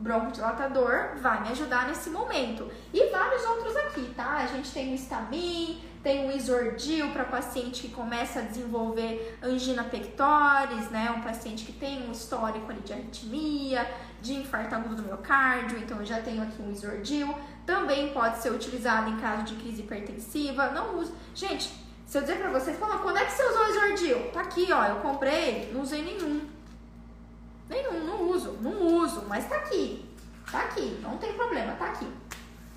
Broncodilatador vai me ajudar nesse momento. E vários outros aqui, tá? A gente tem o Stamin, tem o Isordil para paciente que começa a desenvolver angina pectoris, né? Um paciente que tem um histórico ali de arritmia, de infarto agudo do miocárdio, então eu já tenho aqui um Isordil. Também pode ser utilizado em caso de crise hipertensiva. Não uso. Gente, se eu dizer pra vocês, quando é que você usou o Isordil? Tá aqui, ó, eu comprei, não usei nenhum. Nenhum, não uso, não uso, mas tá aqui. Tá aqui, não tem problema, tá aqui.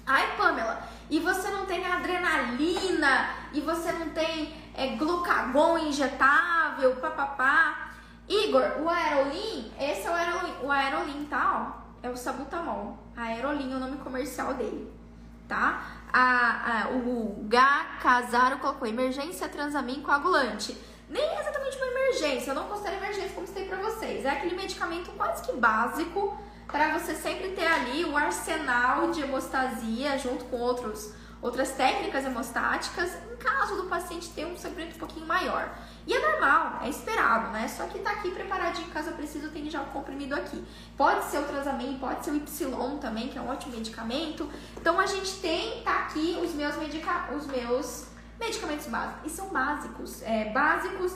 Ai, Pamela, e você não tem adrenalina, e você não tem é, glucagon injetável, papapá. Igor, o Aerolin, esse é o Aerolin, o Aerolin, tá? Ó, é o Sabutamol. Aerolin é o nome comercial dele, tá? A, a, o Gá Casaro colocou emergência transamin coagulante. Nem é exatamente uma emergência, eu não considero emergência como citei pra vocês. É aquele medicamento quase que básico para você sempre ter ali o arsenal de hemostasia junto com outros, outras técnicas hemostáticas, em caso do paciente ter um sangramento um pouquinho maior. E é normal, é esperado, né? Só que tá aqui preparadinho, caso eu preciso, tem já o comprimido aqui. Pode ser o Transamin, pode ser o Y também, que é um ótimo medicamento. Então a gente tem, tá aqui os meus, medica os meus medicamentos básicos. E são básicos. É, básicos,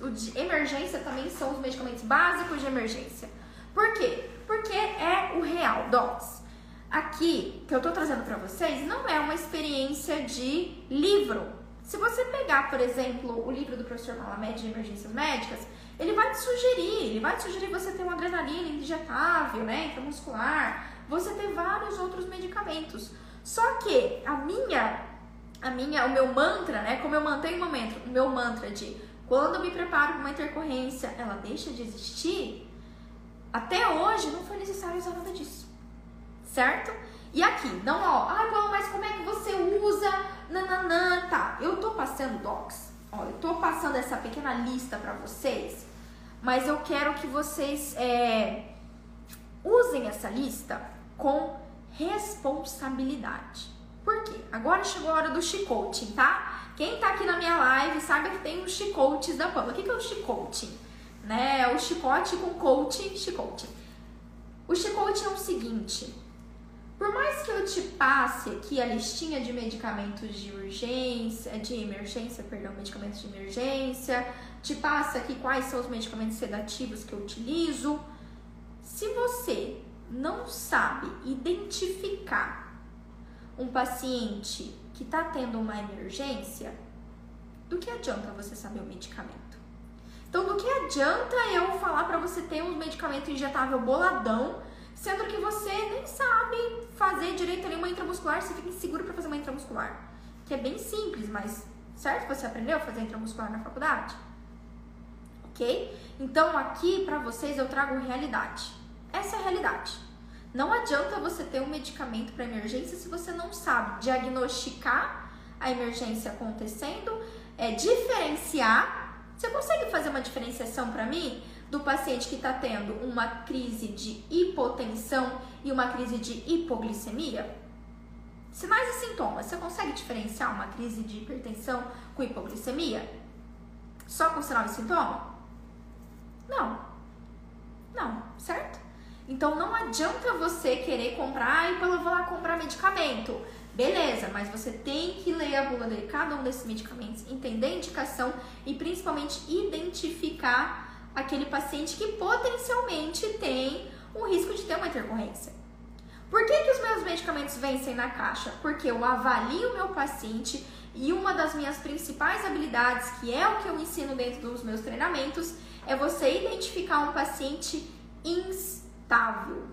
os de emergência também são os medicamentos básicos de emergência. Por quê? Porque é o real, docs. Aqui, que eu tô trazendo para vocês, não é uma experiência de livro. Se você pegar, por exemplo, o livro do professor Malamed de Emergências Médicas, ele vai te sugerir, ele vai te sugerir você ter uma adrenalina injetável, né, intramuscular, você ter vários outros medicamentos. Só que a minha, a minha, o meu mantra, né, como eu mantenho o meu o meu mantra de quando eu me preparo para uma intercorrência, ela deixa de existir, até hoje não foi necessário usar nada disso. Certo? E aqui, não, ó, ah, mas como é que você usa? Nananã, tá. Eu tô passando docs. Ó, eu tô passando essa pequena lista para vocês, mas eu quero que vocês é, usem essa lista com responsabilidade. Por quê? Agora chegou a hora do chicote, tá? Quem tá aqui na minha live sabe que tem os chicotes da Pamela. O que, que é o chicote? né? O chicote com coach, chicote. O chicote é o seguinte: por mais que eu te passe aqui a listinha de medicamentos de urgência, de emergência, perdão, medicamentos de emergência, te passe aqui quais são os medicamentos sedativos que eu utilizo, se você não sabe identificar um paciente que está tendo uma emergência, do que adianta você saber o medicamento? Então, do que adianta eu falar para você ter um medicamento injetável boladão, sendo que você nem sabe fazer direito ali uma intramuscular, você fica inseguro para fazer uma intramuscular, que é bem simples, mas certo? Você aprendeu a fazer intramuscular na faculdade? Ok? Então, aqui para vocês eu trago realidade. Essa é a realidade. Não adianta você ter um medicamento para emergência se você não sabe diagnosticar a emergência acontecendo, é, diferenciar você consegue fazer uma diferenciação para mim do paciente que está tendo uma crise de hipotensão e uma crise de hipoglicemia? Sinais e sintomas. Você consegue diferenciar uma crise de hipertensão com hipoglicemia? Só com sinal e sintoma? Não. Não, certo? Então não adianta você querer comprar e eu vou lá comprar medicamento. Beleza, mas você tem que ler a bula de cada um desses medicamentos, entender a indicação e principalmente identificar aquele paciente que potencialmente tem um risco de ter uma intercorrência. Por que, que os meus medicamentos vencem na caixa? Porque eu avalio o meu paciente e uma das minhas principais habilidades, que é o que eu ensino dentro dos meus treinamentos, é você identificar um paciente instável.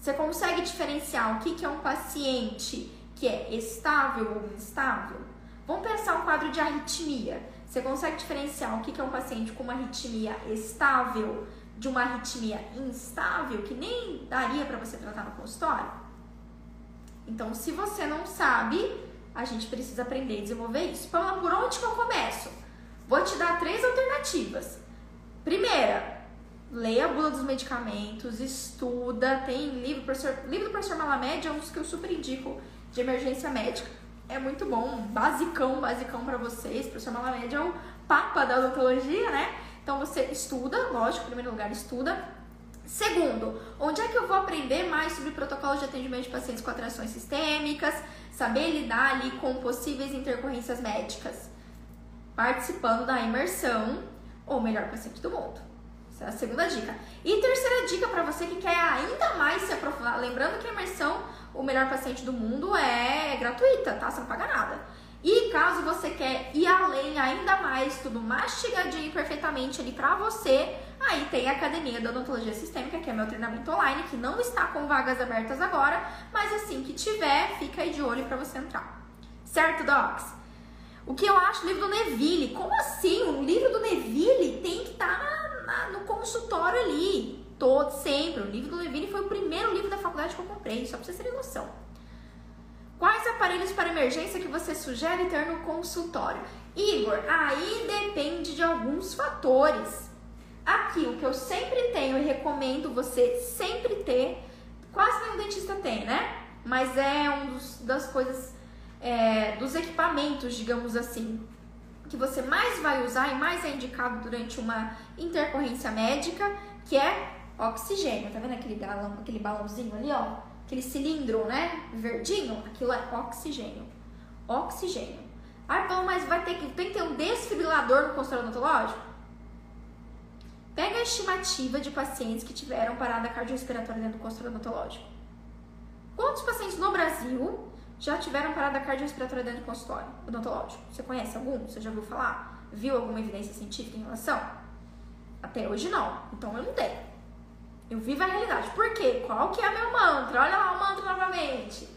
Você consegue diferenciar o que, que é um paciente que é estável ou instável? Vamos pensar um quadro de arritmia. Você consegue diferenciar o que, é um paciente com uma arritmia estável de uma arritmia instável que nem daria para você tratar no consultório? Então, se você não sabe, a gente precisa aprender e desenvolver isso. Então, por onde que eu começo? Vou te dar três alternativas. Primeira, leia a bula dos medicamentos, estuda, tem livro, professor, livro do professor Malamed é um dos que eu super indico de emergência médica. É muito bom, basicão, basicão para vocês. O professor Malamed é o papa da odontologia, né? Então você estuda, lógico, em primeiro lugar estuda. Segundo, onde é que eu vou aprender mais sobre protocolos de atendimento de pacientes com atrações sistêmicas, saber lidar ali com possíveis intercorrências médicas? Participando da imersão, ou melhor paciente do mundo. Essa é a segunda dica. E terceira dica para você que quer ainda mais se aprofundar, lembrando que a imersão, o melhor paciente do mundo, é gratuita, tá? Você não paga nada. E caso você quer ir além ainda mais, tudo mastigadinho perfeitamente ali pra você, aí tem a Academia da Odontologia Sistêmica, que é meu treinamento online, que não está com vagas abertas agora, mas assim que tiver, fica aí de olho para você entrar. Certo, Docs? O que eu acho do livro do Neville? Como assim? O livro do Neville tem que estar tá no consultório ali. Todo, sempre. O livro do Neville foi o primeiro livro da faculdade que eu comprei, só pra vocês terem noção. Quais aparelhos para emergência que você sugere ter no consultório? Igor, aí depende de alguns fatores. Aqui, o que eu sempre tenho e recomendo você sempre ter, quase nenhum dentista tem, né? Mas é um dos, das coisas, é, dos equipamentos, digamos assim, que você mais vai usar e mais é indicado durante uma intercorrência médica, que é oxigênio. Tá vendo aquele balão, aquele balãozinho ali, ó? aquele cilindro, né, verdinho, aquilo é oxigênio. Oxigênio. Ah, então, mas vai ter que, tem que ter um desfibrilador no consultório odontológico? Pega a estimativa de pacientes que tiveram parada cardiorrespiratória dentro do consultório odontológico. Quantos pacientes no Brasil já tiveram parada cardiorrespiratória dentro do consultório odontológico? Você conhece algum? Você já ouviu falar? Viu alguma evidência científica em relação? Até hoje não. Então eu não tenho. Eu vivo a realidade. Por quê? Qual que é meu mantra? Olha lá o mantra novamente.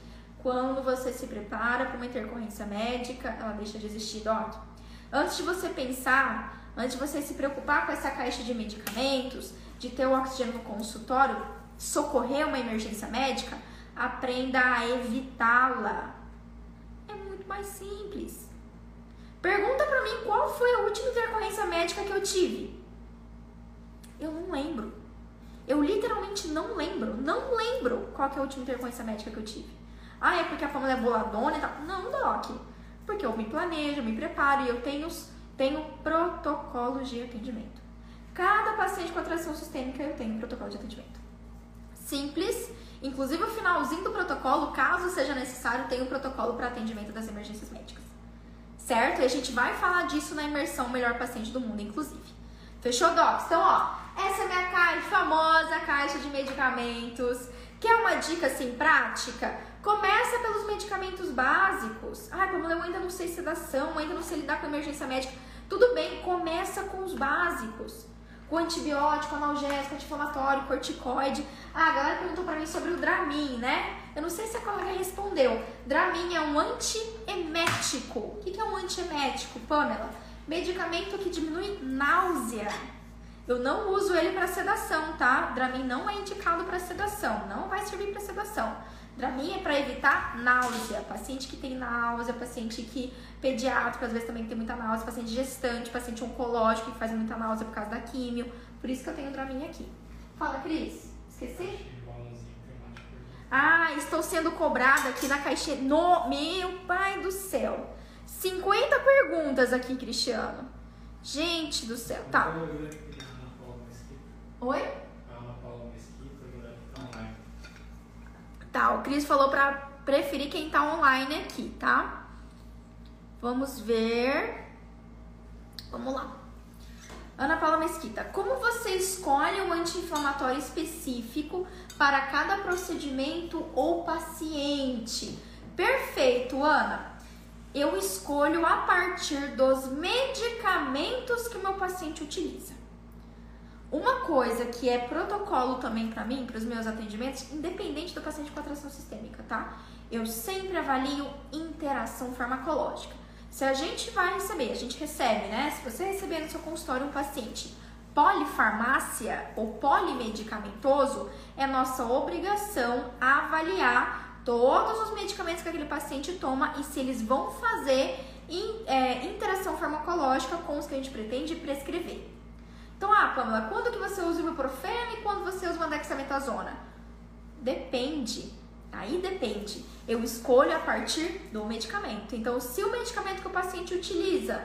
Quando você se prepara para uma intercorrência médica, ela deixa de existir. Antes de você pensar, antes de você se preocupar com essa caixa de medicamentos, de ter o oxigênio no consultório, socorrer uma emergência médica, aprenda a evitá-la. É muito mais simples. Pergunta para mim qual foi a última intercorrência médica que eu tive. Eu não lembro. Eu literalmente não lembro, não lembro qual é a última intercorrência médica que eu tive. Ah, é porque a fama é boladona e tal. Não, Doc. Porque eu me planejo, eu me preparo e eu tenho, tenho protocolos de atendimento. Cada paciente com atração sistêmica eu tenho um protocolo de atendimento. Simples. Inclusive, o finalzinho do protocolo, caso seja necessário, tem um protocolo para atendimento das emergências médicas. Certo? E a gente vai falar disso na imersão Melhor Paciente do Mundo, inclusive. Fechou, Docs? Então, ó, essa é minha caixa, famosa caixa de medicamentos. Quer uma dica assim prática? Começa pelos medicamentos básicos. Ai, Pamela, eu ainda não sei sedação, ainda não sei lidar com emergência médica. Tudo bem, começa com os básicos. Com antibiótico, analgésico, anti-inflamatório, corticoide. Ah, a galera perguntou pra mim sobre o Dramin, né? Eu não sei se a colega respondeu. Dramin é um antiemético. O que é um antiemético, Pamela? Medicamento que diminui náusea. Eu não uso ele para sedação, tá? Dramin não é indicado para sedação, não vai servir para sedação. Dramin é para evitar náusea. Paciente que tem náusea, paciente que pediátrico, às vezes também tem muita náusea, paciente gestante, paciente oncológico que faz muita náusea por causa da químio. Por isso que eu tenho Dramin aqui. Fala, Cris. Esqueci? Ah, estou sendo cobrada aqui na caixinha. No meu pai do céu. 50 perguntas aqui, Cristiano. Gente do céu. Tá. Oi? Tá, o Cris falou pra preferir quem tá online aqui, tá? Vamos ver. Vamos lá. Ana Paula Mesquita, como você escolhe um anti-inflamatório específico para cada procedimento ou paciente? Perfeito, Ana. Eu escolho a partir dos medicamentos que o meu paciente utiliza. Uma coisa que é protocolo também para mim, para os meus atendimentos, independente do paciente com atração sistêmica, tá? Eu sempre avalio interação farmacológica. Se a gente vai receber, a gente recebe, né? Se você receber no seu consultório um paciente polifarmácia ou polimedicamentoso, é nossa obrigação avaliar todos os medicamentos que aquele paciente toma e se eles vão fazer é, interação farmacológica com os que a gente pretende prescrever. Então, ah, Pamela, quando que você usa o ibuprofeno e quando você usa uma dexametasona? Depende. Aí depende. Eu escolho a partir do medicamento. Então, se o medicamento que o paciente utiliza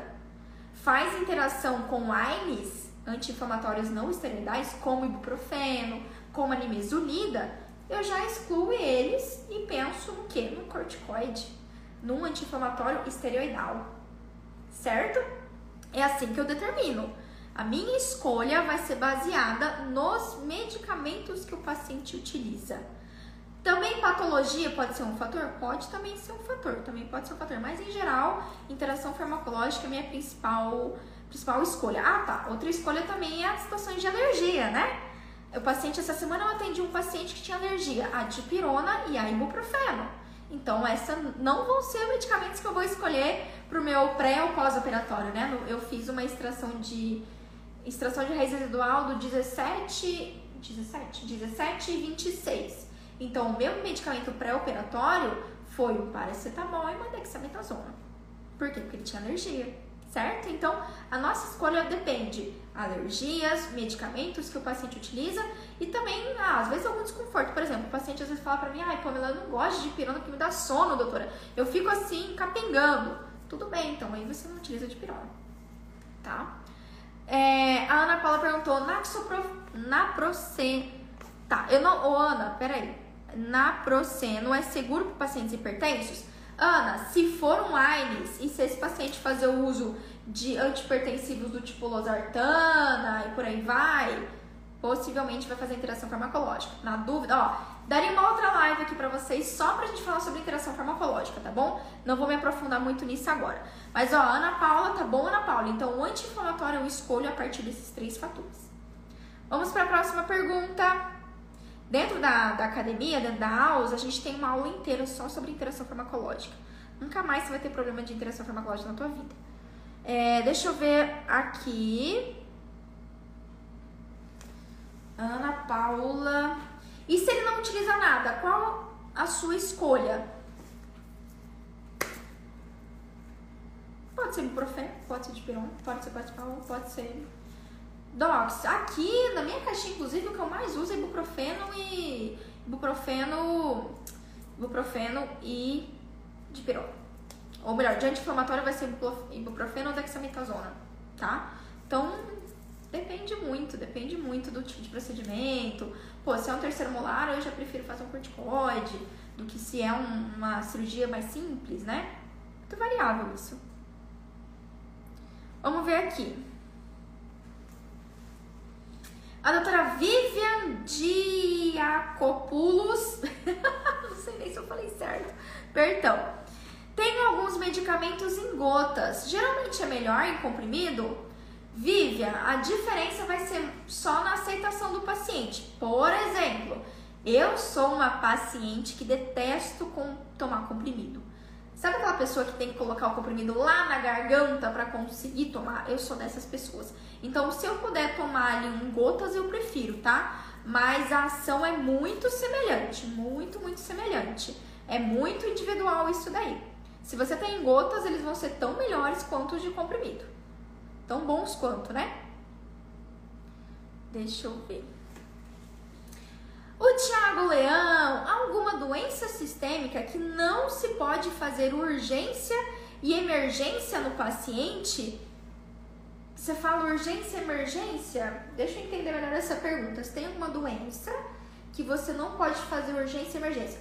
faz interação com AINES, anti-inflamatórios não esteroidais, como ibuprofeno, como a nimesulida, eu já excluo eles e penso no que? No corticoide, num anti-inflamatório esteroidal. Certo? É assim que eu determino. A minha escolha vai ser baseada nos medicamentos que o paciente utiliza. Também patologia pode ser um fator? Pode também ser um fator, também pode ser um fator. Mas em geral, interação farmacológica é a minha principal, principal escolha. Ah, tá. Outra escolha também é as situações de alergia, né? O paciente, essa semana eu atendi um paciente que tinha alergia à dipirona e a ibuprofeno. Então, essa não vão ser medicamentos que eu vou escolher para o meu pré ou pós-operatório, né? Eu fiz uma extração de extração de raiz residual do 17, 17, 17 e 26. Então, o meu medicamento pré-operatório foi o paracetamol e uma dexametasona. Por quê? Porque ele tinha alergia, certo? Então, a nossa escolha depende alergias, medicamentos que o paciente utiliza e também, ah, às vezes, algum desconforto. Por exemplo, o paciente às vezes fala pra mim, ai, Pamela, eu não gosto de pirona que me dá sono, doutora. Eu fico assim, capengando. Tudo bem, então aí você não utiliza de pirona, tá? É, a Ana Paula perguntou, naxoprof... naproxen... Tá, eu não... Ô, Ana, peraí. Naproxeno é seguro para pacientes hipertensos? Ana, se for um AINES e se esse paciente fazer o uso de antipertensivos do tipo losartana e por aí vai, possivelmente vai fazer interação farmacológica. Na dúvida, ó, daria uma outra live aqui pra vocês só pra gente falar sobre interação farmacológica, tá bom? Não vou me aprofundar muito nisso agora. Mas, ó, Ana Paula, tá bom, Ana Paula? Então, o anti-inflamatório eu escolho a partir desses três fatores. Vamos para a próxima pergunta. Dentro da, da academia, dentro da AUS, a gente tem uma aula inteira só sobre interação farmacológica. Nunca mais você vai ter problema de interação farmacológica na tua vida. É, deixa eu ver aqui. Ana Paula. E se ele não utiliza nada, qual a sua escolha? Pode ser ibuprofeno, pode ser dipirona, pode ser paracetamol, pode ser Docs, aqui na minha caixinha, inclusive, o que eu mais uso é ibuprofeno e. ibuprofeno. ibuprofeno e dipirona. Ou melhor, de anti-inflamatório vai ser ibuprofeno ou dexametasona, tá? Então, depende muito, depende muito do tipo de procedimento. Pô, se é um terceiro molar, eu já prefiro fazer um corticoide do que se é um, uma cirurgia mais simples, né? Muito variável isso. Vamos ver aqui. A doutora Vivian Diacopoulos, não sei nem se eu falei certo, perdão. Tem alguns medicamentos em gotas, geralmente é melhor em comprimido? Vivian, a diferença vai ser só na aceitação do paciente. Por exemplo, eu sou uma paciente que detesto com, tomar comprimido. Sabe aquela pessoa que tem que colocar o comprimido lá na garganta para conseguir tomar? Eu sou dessas pessoas. Então, se eu puder tomar ali em gotas, eu prefiro, tá? Mas a ação é muito semelhante, muito, muito semelhante. É muito individual isso daí. Se você tem gotas, eles vão ser tão melhores quanto os de comprimido. Tão bons quanto, né? Deixa eu ver. O Tiago Leão, alguma doença sistêmica que não se pode fazer urgência e emergência no paciente? Você fala urgência e emergência? Deixa eu entender melhor essa pergunta. Você tem alguma doença que você não pode fazer urgência e emergência?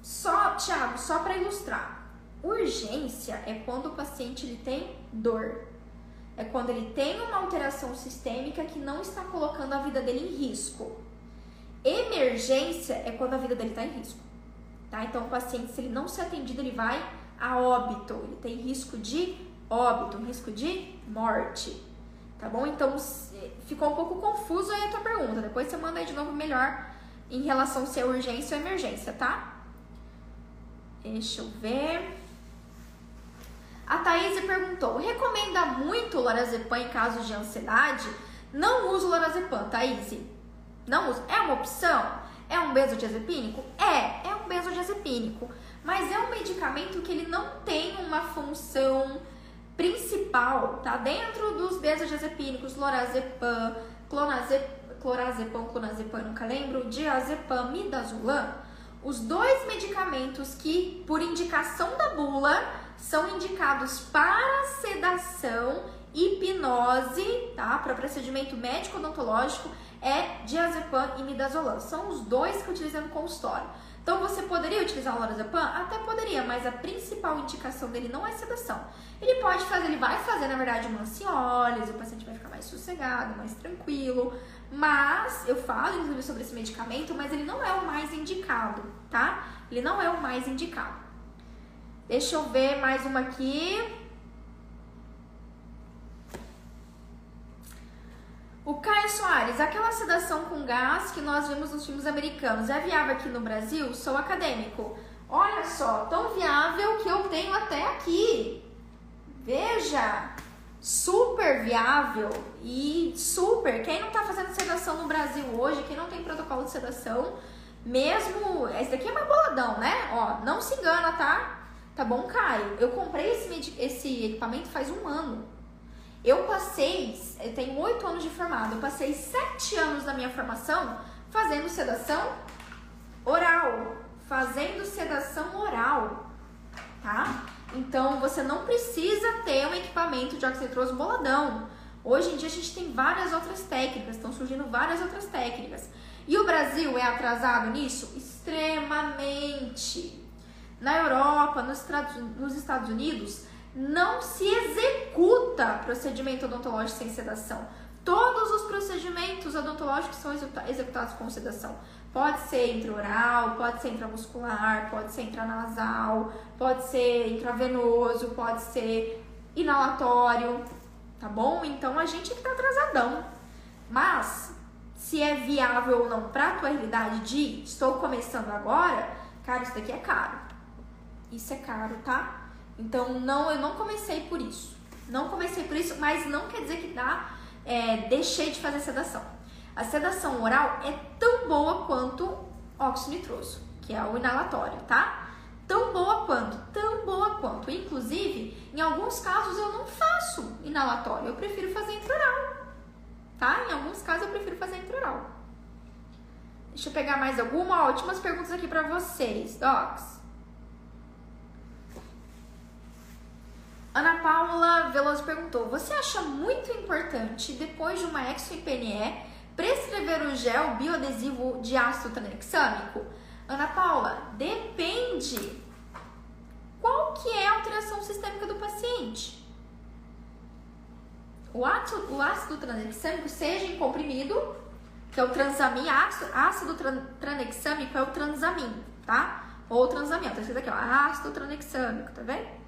Só, Tiago, só para ilustrar. Urgência é quando o paciente ele tem dor. É quando ele tem uma alteração sistêmica que não está colocando a vida dele em risco. Emergência é quando a vida dele está em risco. Tá? Então, o paciente, se ele não ser atendido, ele vai a óbito. Ele tem risco de óbito, risco de morte. Tá bom? Então, ficou um pouco confuso aí a tua pergunta. Depois você manda aí de novo melhor em relação se é urgência ou emergência, tá? Deixa eu ver. A Thaís perguntou: recomenda muito lorazepam em casos de ansiedade? Não uso lorazepam, Thaís. Não uso. É uma opção? É um benzodiazepínico? É, é um benzodiazepínico. Mas é um medicamento que ele não tem uma função principal, tá? Dentro dos benzodiazepínicos, lorazepam, clonazepam, clorazepam, clonazepam, nunca lembro, diazepam, midazolam, os dois medicamentos que, por indicação da bula, são indicados para sedação, hipnose, tá? Para procedimento médico odontológico, é diazepam e midazolam. São os dois que utilizam no consultório. Então você poderia utilizar o lorazepam? Até poderia, mas a principal indicação dele não é sedação. Ele pode fazer, ele vai fazer na verdade uma ansiólise, o paciente vai ficar mais sossegado, mais tranquilo. Mas eu falo inclusive sobre esse medicamento, mas ele não é o mais indicado, tá? Ele não é o mais indicado. Deixa eu ver mais uma aqui. O Caio Soares, aquela sedação com gás que nós vimos nos filmes americanos, é viável aqui no Brasil? Sou acadêmico. Olha só, tão viável que eu tenho até aqui. Veja, super viável e super. Quem não tá fazendo sedação no Brasil hoje, quem não tem protocolo de sedação, mesmo. Esse daqui é mais boladão, né? Ó, não se engana, tá? Tá bom, Caio? Eu comprei esse, esse equipamento faz um ano. Eu passei, eu tenho oito anos de formado, eu passei sete anos da minha formação fazendo sedação oral. Fazendo sedação oral, tá? Então você não precisa ter um equipamento de óxido nitroso boladão. Hoje em dia a gente tem várias outras técnicas, estão surgindo várias outras técnicas. E o Brasil é atrasado nisso? Extremamente. Na Europa, nos Estados Unidos, não se executa procedimento odontológico sem sedação. Todos os procedimentos odontológicos são executados com sedação. Pode ser intraoral, pode ser intramuscular, pode ser intranasal, pode ser intravenoso, pode ser inalatório, tá bom? Então a gente que tá atrasadão. Mas se é viável ou não para a tua realidade de estou começando agora, cara, isso daqui é caro. Isso é caro, tá? Então, não, eu não comecei por isso. Não comecei por isso, mas não quer dizer que dá, é, deixei de fazer sedação. A sedação oral é tão boa quanto óxido nitroso, que é o inalatório, tá? Tão boa quanto, tão boa quanto. Inclusive, em alguns casos eu não faço inalatório, eu prefiro fazer intraoral, tá? Em alguns casos eu prefiro fazer intraoral. Deixa eu pegar mais alguma. Ótimas perguntas aqui para vocês, docs. Ana Paula Veloso perguntou: Você acha muito importante, depois de uma exo-IPNE, prescrever o gel bioadesivo de ácido tranexâmico? Ana Paula, depende. Qual que é a alteração sistêmica do paciente? O ácido, o ácido tranexâmico, seja em comprimido, que é o transamin, ácido, ácido tranexâmico é o transamin, tá? Ou transamin, tá escrito aqui, ó, ácido tranexâmico, tá vendo?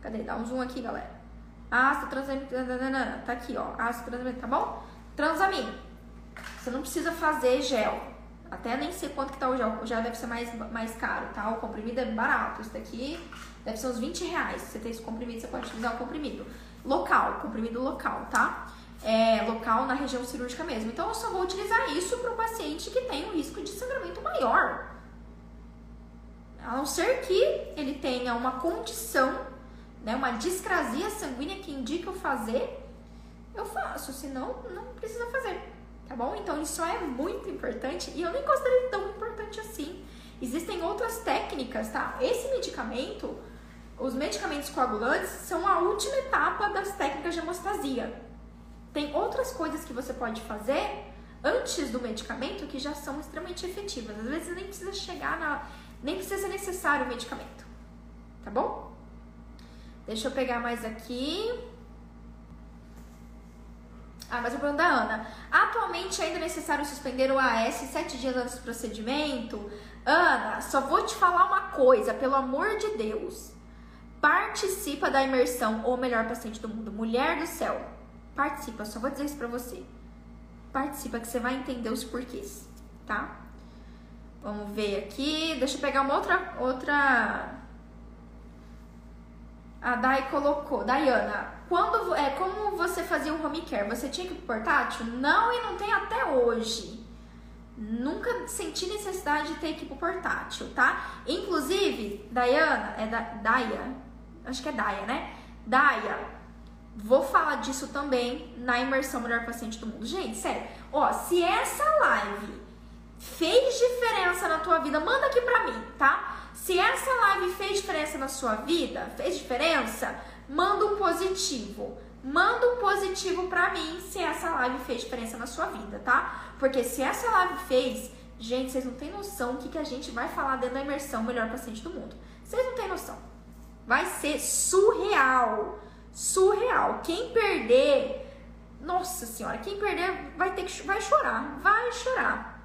Cadê? Dá um zoom aqui, galera. Ácido transamin. Tá aqui, ó. Ácido transamin, tá bom? Transamin. Você não precisa fazer gel. Até nem sei quanto que tá o gel. O gel deve ser mais, mais caro, tá? O comprimido é barato. Isso daqui deve ser uns 20 reais. Se você tem esse comprimido, você pode utilizar o comprimido. Local, comprimido local, tá? É, local na região cirúrgica mesmo. Então, eu só vou utilizar isso para o paciente que tem um risco de sangramento maior. A não ser que ele tenha uma condição né, uma discrasia sanguínea que indica o fazer, eu faço, senão não precisa fazer, tá bom? Então isso é muito importante e eu nem considero tão importante assim. Existem outras técnicas, tá? Esse medicamento, os medicamentos coagulantes são a última etapa das técnicas de hemostasia. Tem outras coisas que você pode fazer antes do medicamento que já são extremamente efetivas. Às vezes nem precisa chegar na. nem precisa ser necessário o medicamento. Tá bom? Deixa eu pegar mais aqui. Ah, mas a pergunta da Ana. Atualmente ainda é necessário suspender o AS sete dias antes do procedimento? Ana, só vou te falar uma coisa, pelo amor de Deus. Participa da imersão, ou melhor paciente do mundo, mulher do céu. Participa, só vou dizer isso pra você. Participa que você vai entender os porquês, tá? Vamos ver aqui. Deixa eu pegar uma outra, outra a Dai colocou, Dayana, quando, é, como você fazia o home care? Você tinha que ir pro portátil? Não, e não tem até hoje. Nunca senti necessidade de ter equipe portátil, tá? Inclusive, Dayana, é da Daya, acho que é Daya, né? Daya, vou falar disso também na imersão Melhor Paciente do Mundo. Gente, sério, ó, se essa live fez diferença na tua vida, manda aqui pra mim, tá? Se essa live fez diferença na sua vida, fez diferença, manda um positivo. Manda um positivo pra mim se essa live fez diferença na sua vida, tá? Porque se essa live fez, Gente, vocês não têm noção o que, que a gente vai falar dentro da imersão Melhor Paciente do Mundo. Vocês não têm noção. Vai ser surreal. Surreal. Quem perder, nossa senhora, quem perder vai ter que vai chorar, vai chorar.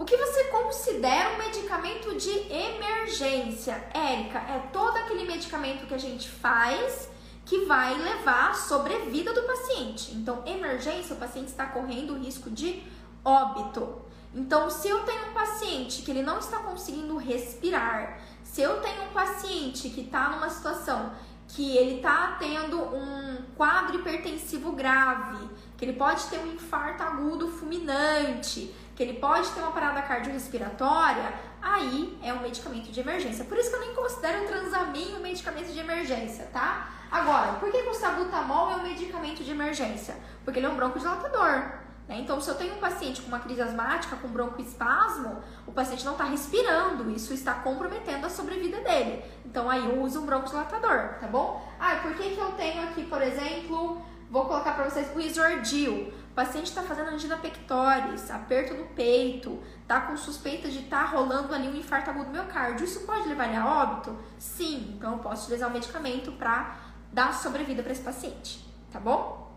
O que você considera um medicamento de emergência? Érica, é todo aquele medicamento que a gente faz que vai levar à sobrevida do paciente. Então, emergência, o paciente está correndo o risco de óbito. Então, se eu tenho um paciente que ele não está conseguindo respirar, se eu tenho um paciente que está numa situação que ele está tendo um quadro hipertensivo grave, que ele pode ter um infarto agudo fulminante, que ele pode ter uma parada cardiorrespiratória, aí é um medicamento de emergência. Por isso que eu nem considero o transamin um medicamento de emergência, tá? Agora, por que, o sabutamol é um medicamento de emergência? Porque ele é um broncodilatador. Né? Então, se eu tenho um paciente com uma crise asmática, com broncoespasmo, o paciente não está respirando, isso está comprometendo a sobrevida dele. Então, aí eu uso um broncodilatador, tá bom? Ah, por que, que eu tenho aqui, por exemplo, vou colocar para vocês o isordil. Paciente está fazendo angina pectoris, aperto no peito, tá com suspeita de estar tá rolando ali um infarto agudo miocárdio. Isso pode levar a óbito? Sim, então eu posso utilizar o medicamento para dar sobrevida para esse paciente, tá bom?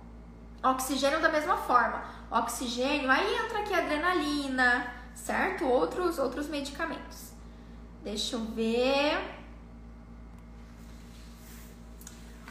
Oxigênio da mesma forma. Oxigênio, aí entra aqui adrenalina, certo? Outros outros medicamentos. Deixa eu ver.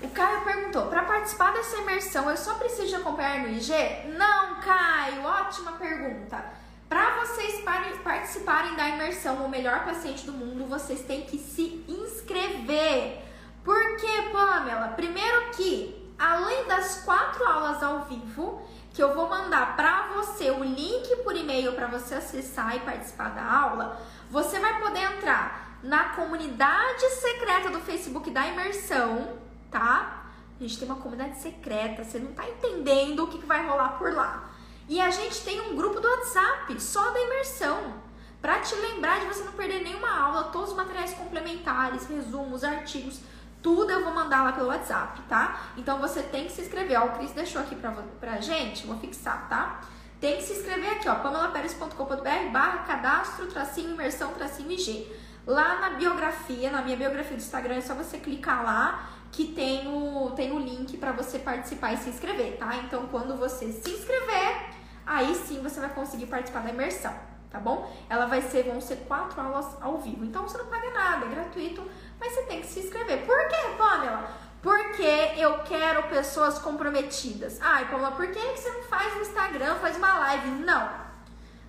O Caio perguntou: para participar dessa imersão eu só preciso de acompanhar no IG? Não, Caio, ótima pergunta. Para vocês participarem da imersão O Melhor Paciente do Mundo, vocês têm que se inscrever. Por quê, Pamela? Primeiro que, além das quatro aulas ao vivo, que eu vou mandar para você o link por e-mail para você acessar e participar da aula, você vai poder entrar na comunidade secreta do Facebook da imersão tá? A gente tem uma comunidade secreta, você não tá entendendo o que, que vai rolar por lá. E a gente tem um grupo do WhatsApp só da imersão, para te lembrar de você não perder nenhuma aula, todos os materiais complementares, resumos, artigos, tudo eu vou mandar lá pelo WhatsApp, tá? Então você tem que se inscrever. Ó, o Cris deixou aqui pra, pra gente, vou fixar, tá? Tem que se inscrever aqui, ó, pamelaperes.com.br barra cadastro, tracinho, imersão, tracinho IG. Lá na biografia, na minha biografia do Instagram, é só você clicar lá que tem o, tem o link para você participar e se inscrever, tá? Então, quando você se inscrever, aí sim você vai conseguir participar da imersão, tá bom? Ela vai ser, vão ser quatro aulas ao vivo. Então, você não paga nada, é gratuito, mas você tem que se inscrever. Por quê, Pamela? Porque eu quero pessoas comprometidas. Ai, Pamela, por que você não faz no Instagram, faz uma live? Não.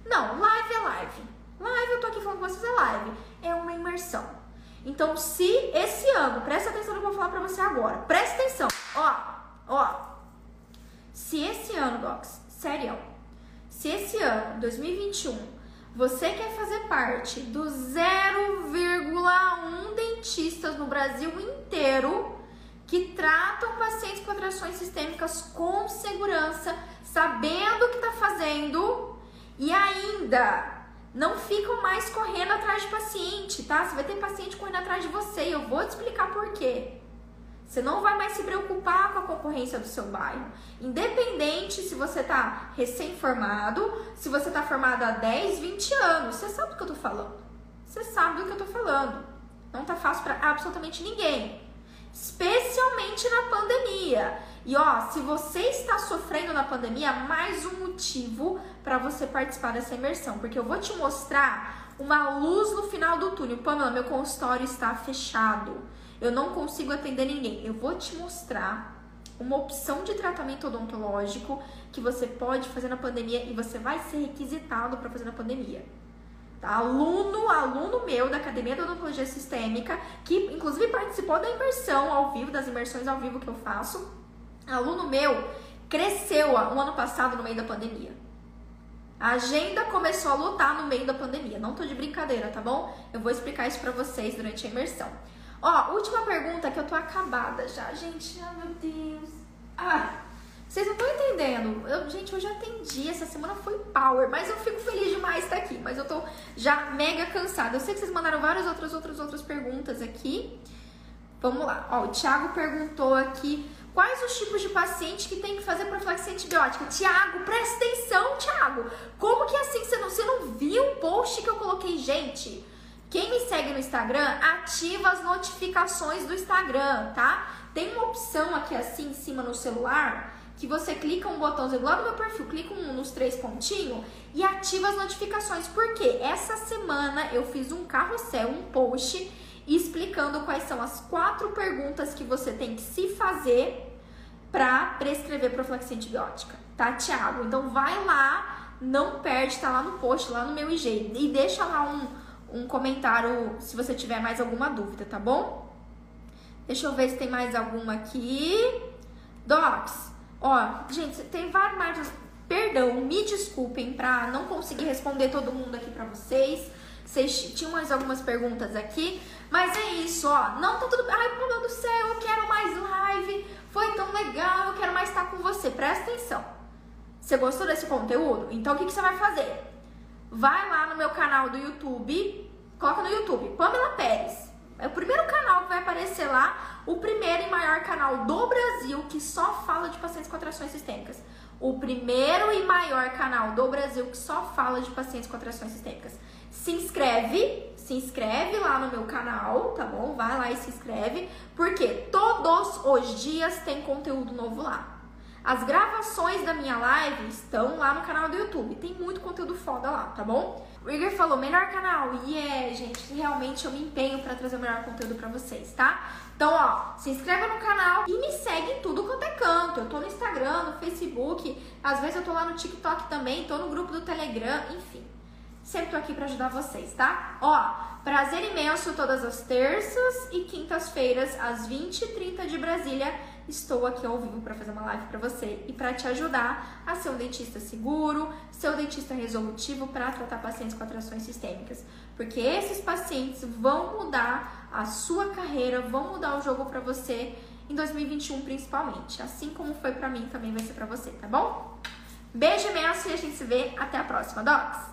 Não, live é live. Live, eu tô aqui falando com vocês, é live. É uma imersão. Então, se esse ano, presta atenção no que eu vou falar pra você agora. Presta atenção. Ó, ó. Se esse ano, Docs, sério, se esse ano, 2021, você quer fazer parte dos 0,1 dentistas no Brasil inteiro que tratam pacientes com atrações sistêmicas com segurança, sabendo o que está fazendo e ainda não ficam mais correndo atrás de paciente, tá? Você vai ter paciente correndo atrás de você e eu vou te explicar por quê. Você não vai mais se preocupar com a concorrência do seu bairro. Independente se você está recém-formado, se você está formado há 10, 20 anos. Você sabe do que eu tô falando. Você sabe do que eu tô falando. Não tá fácil para absolutamente ninguém. Especialmente na pandemia. E ó, se você está sofrendo na pandemia, mais um motivo para você participar dessa imersão, porque eu vou te mostrar uma luz no final do túnel. Pamela, meu consultório está fechado. Eu não consigo atender ninguém. Eu vou te mostrar uma opção de tratamento odontológico que você pode fazer na pandemia e você vai ser requisitado para fazer na pandemia. Tá? Aluno, aluno meu da Academia de Odontologia Sistêmica, que inclusive participou da imersão ao vivo, das imersões ao vivo que eu faço Aluno meu cresceu o ano passado no meio da pandemia. A agenda começou a lutar no meio da pandemia. Não tô de brincadeira, tá bom? Eu vou explicar isso pra vocês durante a imersão. Ó, última pergunta que eu tô acabada já. Gente, ai meu Deus. Ah, vocês não estão entendendo. Eu, gente, eu já atendi. Essa semana foi power, mas eu fico feliz demais estar aqui. Mas eu tô já mega cansada. Eu sei que vocês mandaram várias outras, outras, outras perguntas aqui. Vamos lá. Ó, o Thiago perguntou aqui Quais os tipos de paciente que tem que fazer profilaxia antibiótica? Tiago, presta atenção, Tiago. Como que assim você não, você não viu o post que eu coloquei? Gente, quem me segue no Instagram, ativa as notificações do Instagram, tá? Tem uma opção aqui assim em cima no celular que você clica um botãozinho lá no meu perfil, clica um, nos três pontinhos e ativa as notificações. Porque essa semana eu fiz um carrossel, um post explicando quais são as quatro perguntas que você tem que se fazer para prescrever profilaxia antibiótica, tá, Thiago? Então vai lá, não perde, tá lá no post, lá no meu IG e deixa lá um, um comentário se você tiver mais alguma dúvida, tá bom? Deixa eu ver se tem mais alguma aqui. Docs, ó, gente, tem vários mais. Perdão, me desculpem pra não conseguir responder todo mundo aqui pra vocês. Vocês tinham mais algumas perguntas aqui, mas é isso, ó. Não tá tudo. Ai, meu Deus do céu, eu quero mais live. Foi tão legal, eu quero mais estar com você. Presta atenção. Você gostou desse conteúdo? Então o que, que você vai fazer? Vai lá no meu canal do YouTube, coloca no YouTube, Pamela Pérez. É o primeiro canal que vai aparecer lá, o primeiro e maior canal do Brasil que só fala de pacientes com atrações sistêmicas. O primeiro e maior canal do Brasil que só fala de pacientes com atrações sistêmicas se inscreve, se inscreve lá no meu canal, tá bom? Vai lá e se inscreve, porque todos os dias tem conteúdo novo lá. As gravações da minha live estão lá no canal do YouTube. Tem muito conteúdo foda lá, tá bom? O Igor falou, melhor canal. E yeah, é, gente, realmente eu me empenho para trazer o melhor conteúdo para vocês, tá? Então, ó, se inscreva no canal e me segue em tudo quanto é canto. Eu tô no Instagram, no Facebook, às vezes eu tô lá no TikTok também, tô no grupo do Telegram, enfim. Sempre tô aqui para ajudar vocês, tá? Ó, prazer imenso todas as terças e quintas-feiras às 20h30 de Brasília. Estou aqui ao vivo para fazer uma live para você e para te ajudar a ser um dentista seguro, ser um dentista resolutivo para tratar pacientes com atrações sistêmicas, porque esses pacientes vão mudar a sua carreira, vão mudar o jogo para você em 2021 principalmente, assim como foi para mim também vai ser para você, tá bom? Beijo imenso e a gente se vê até a próxima, docs.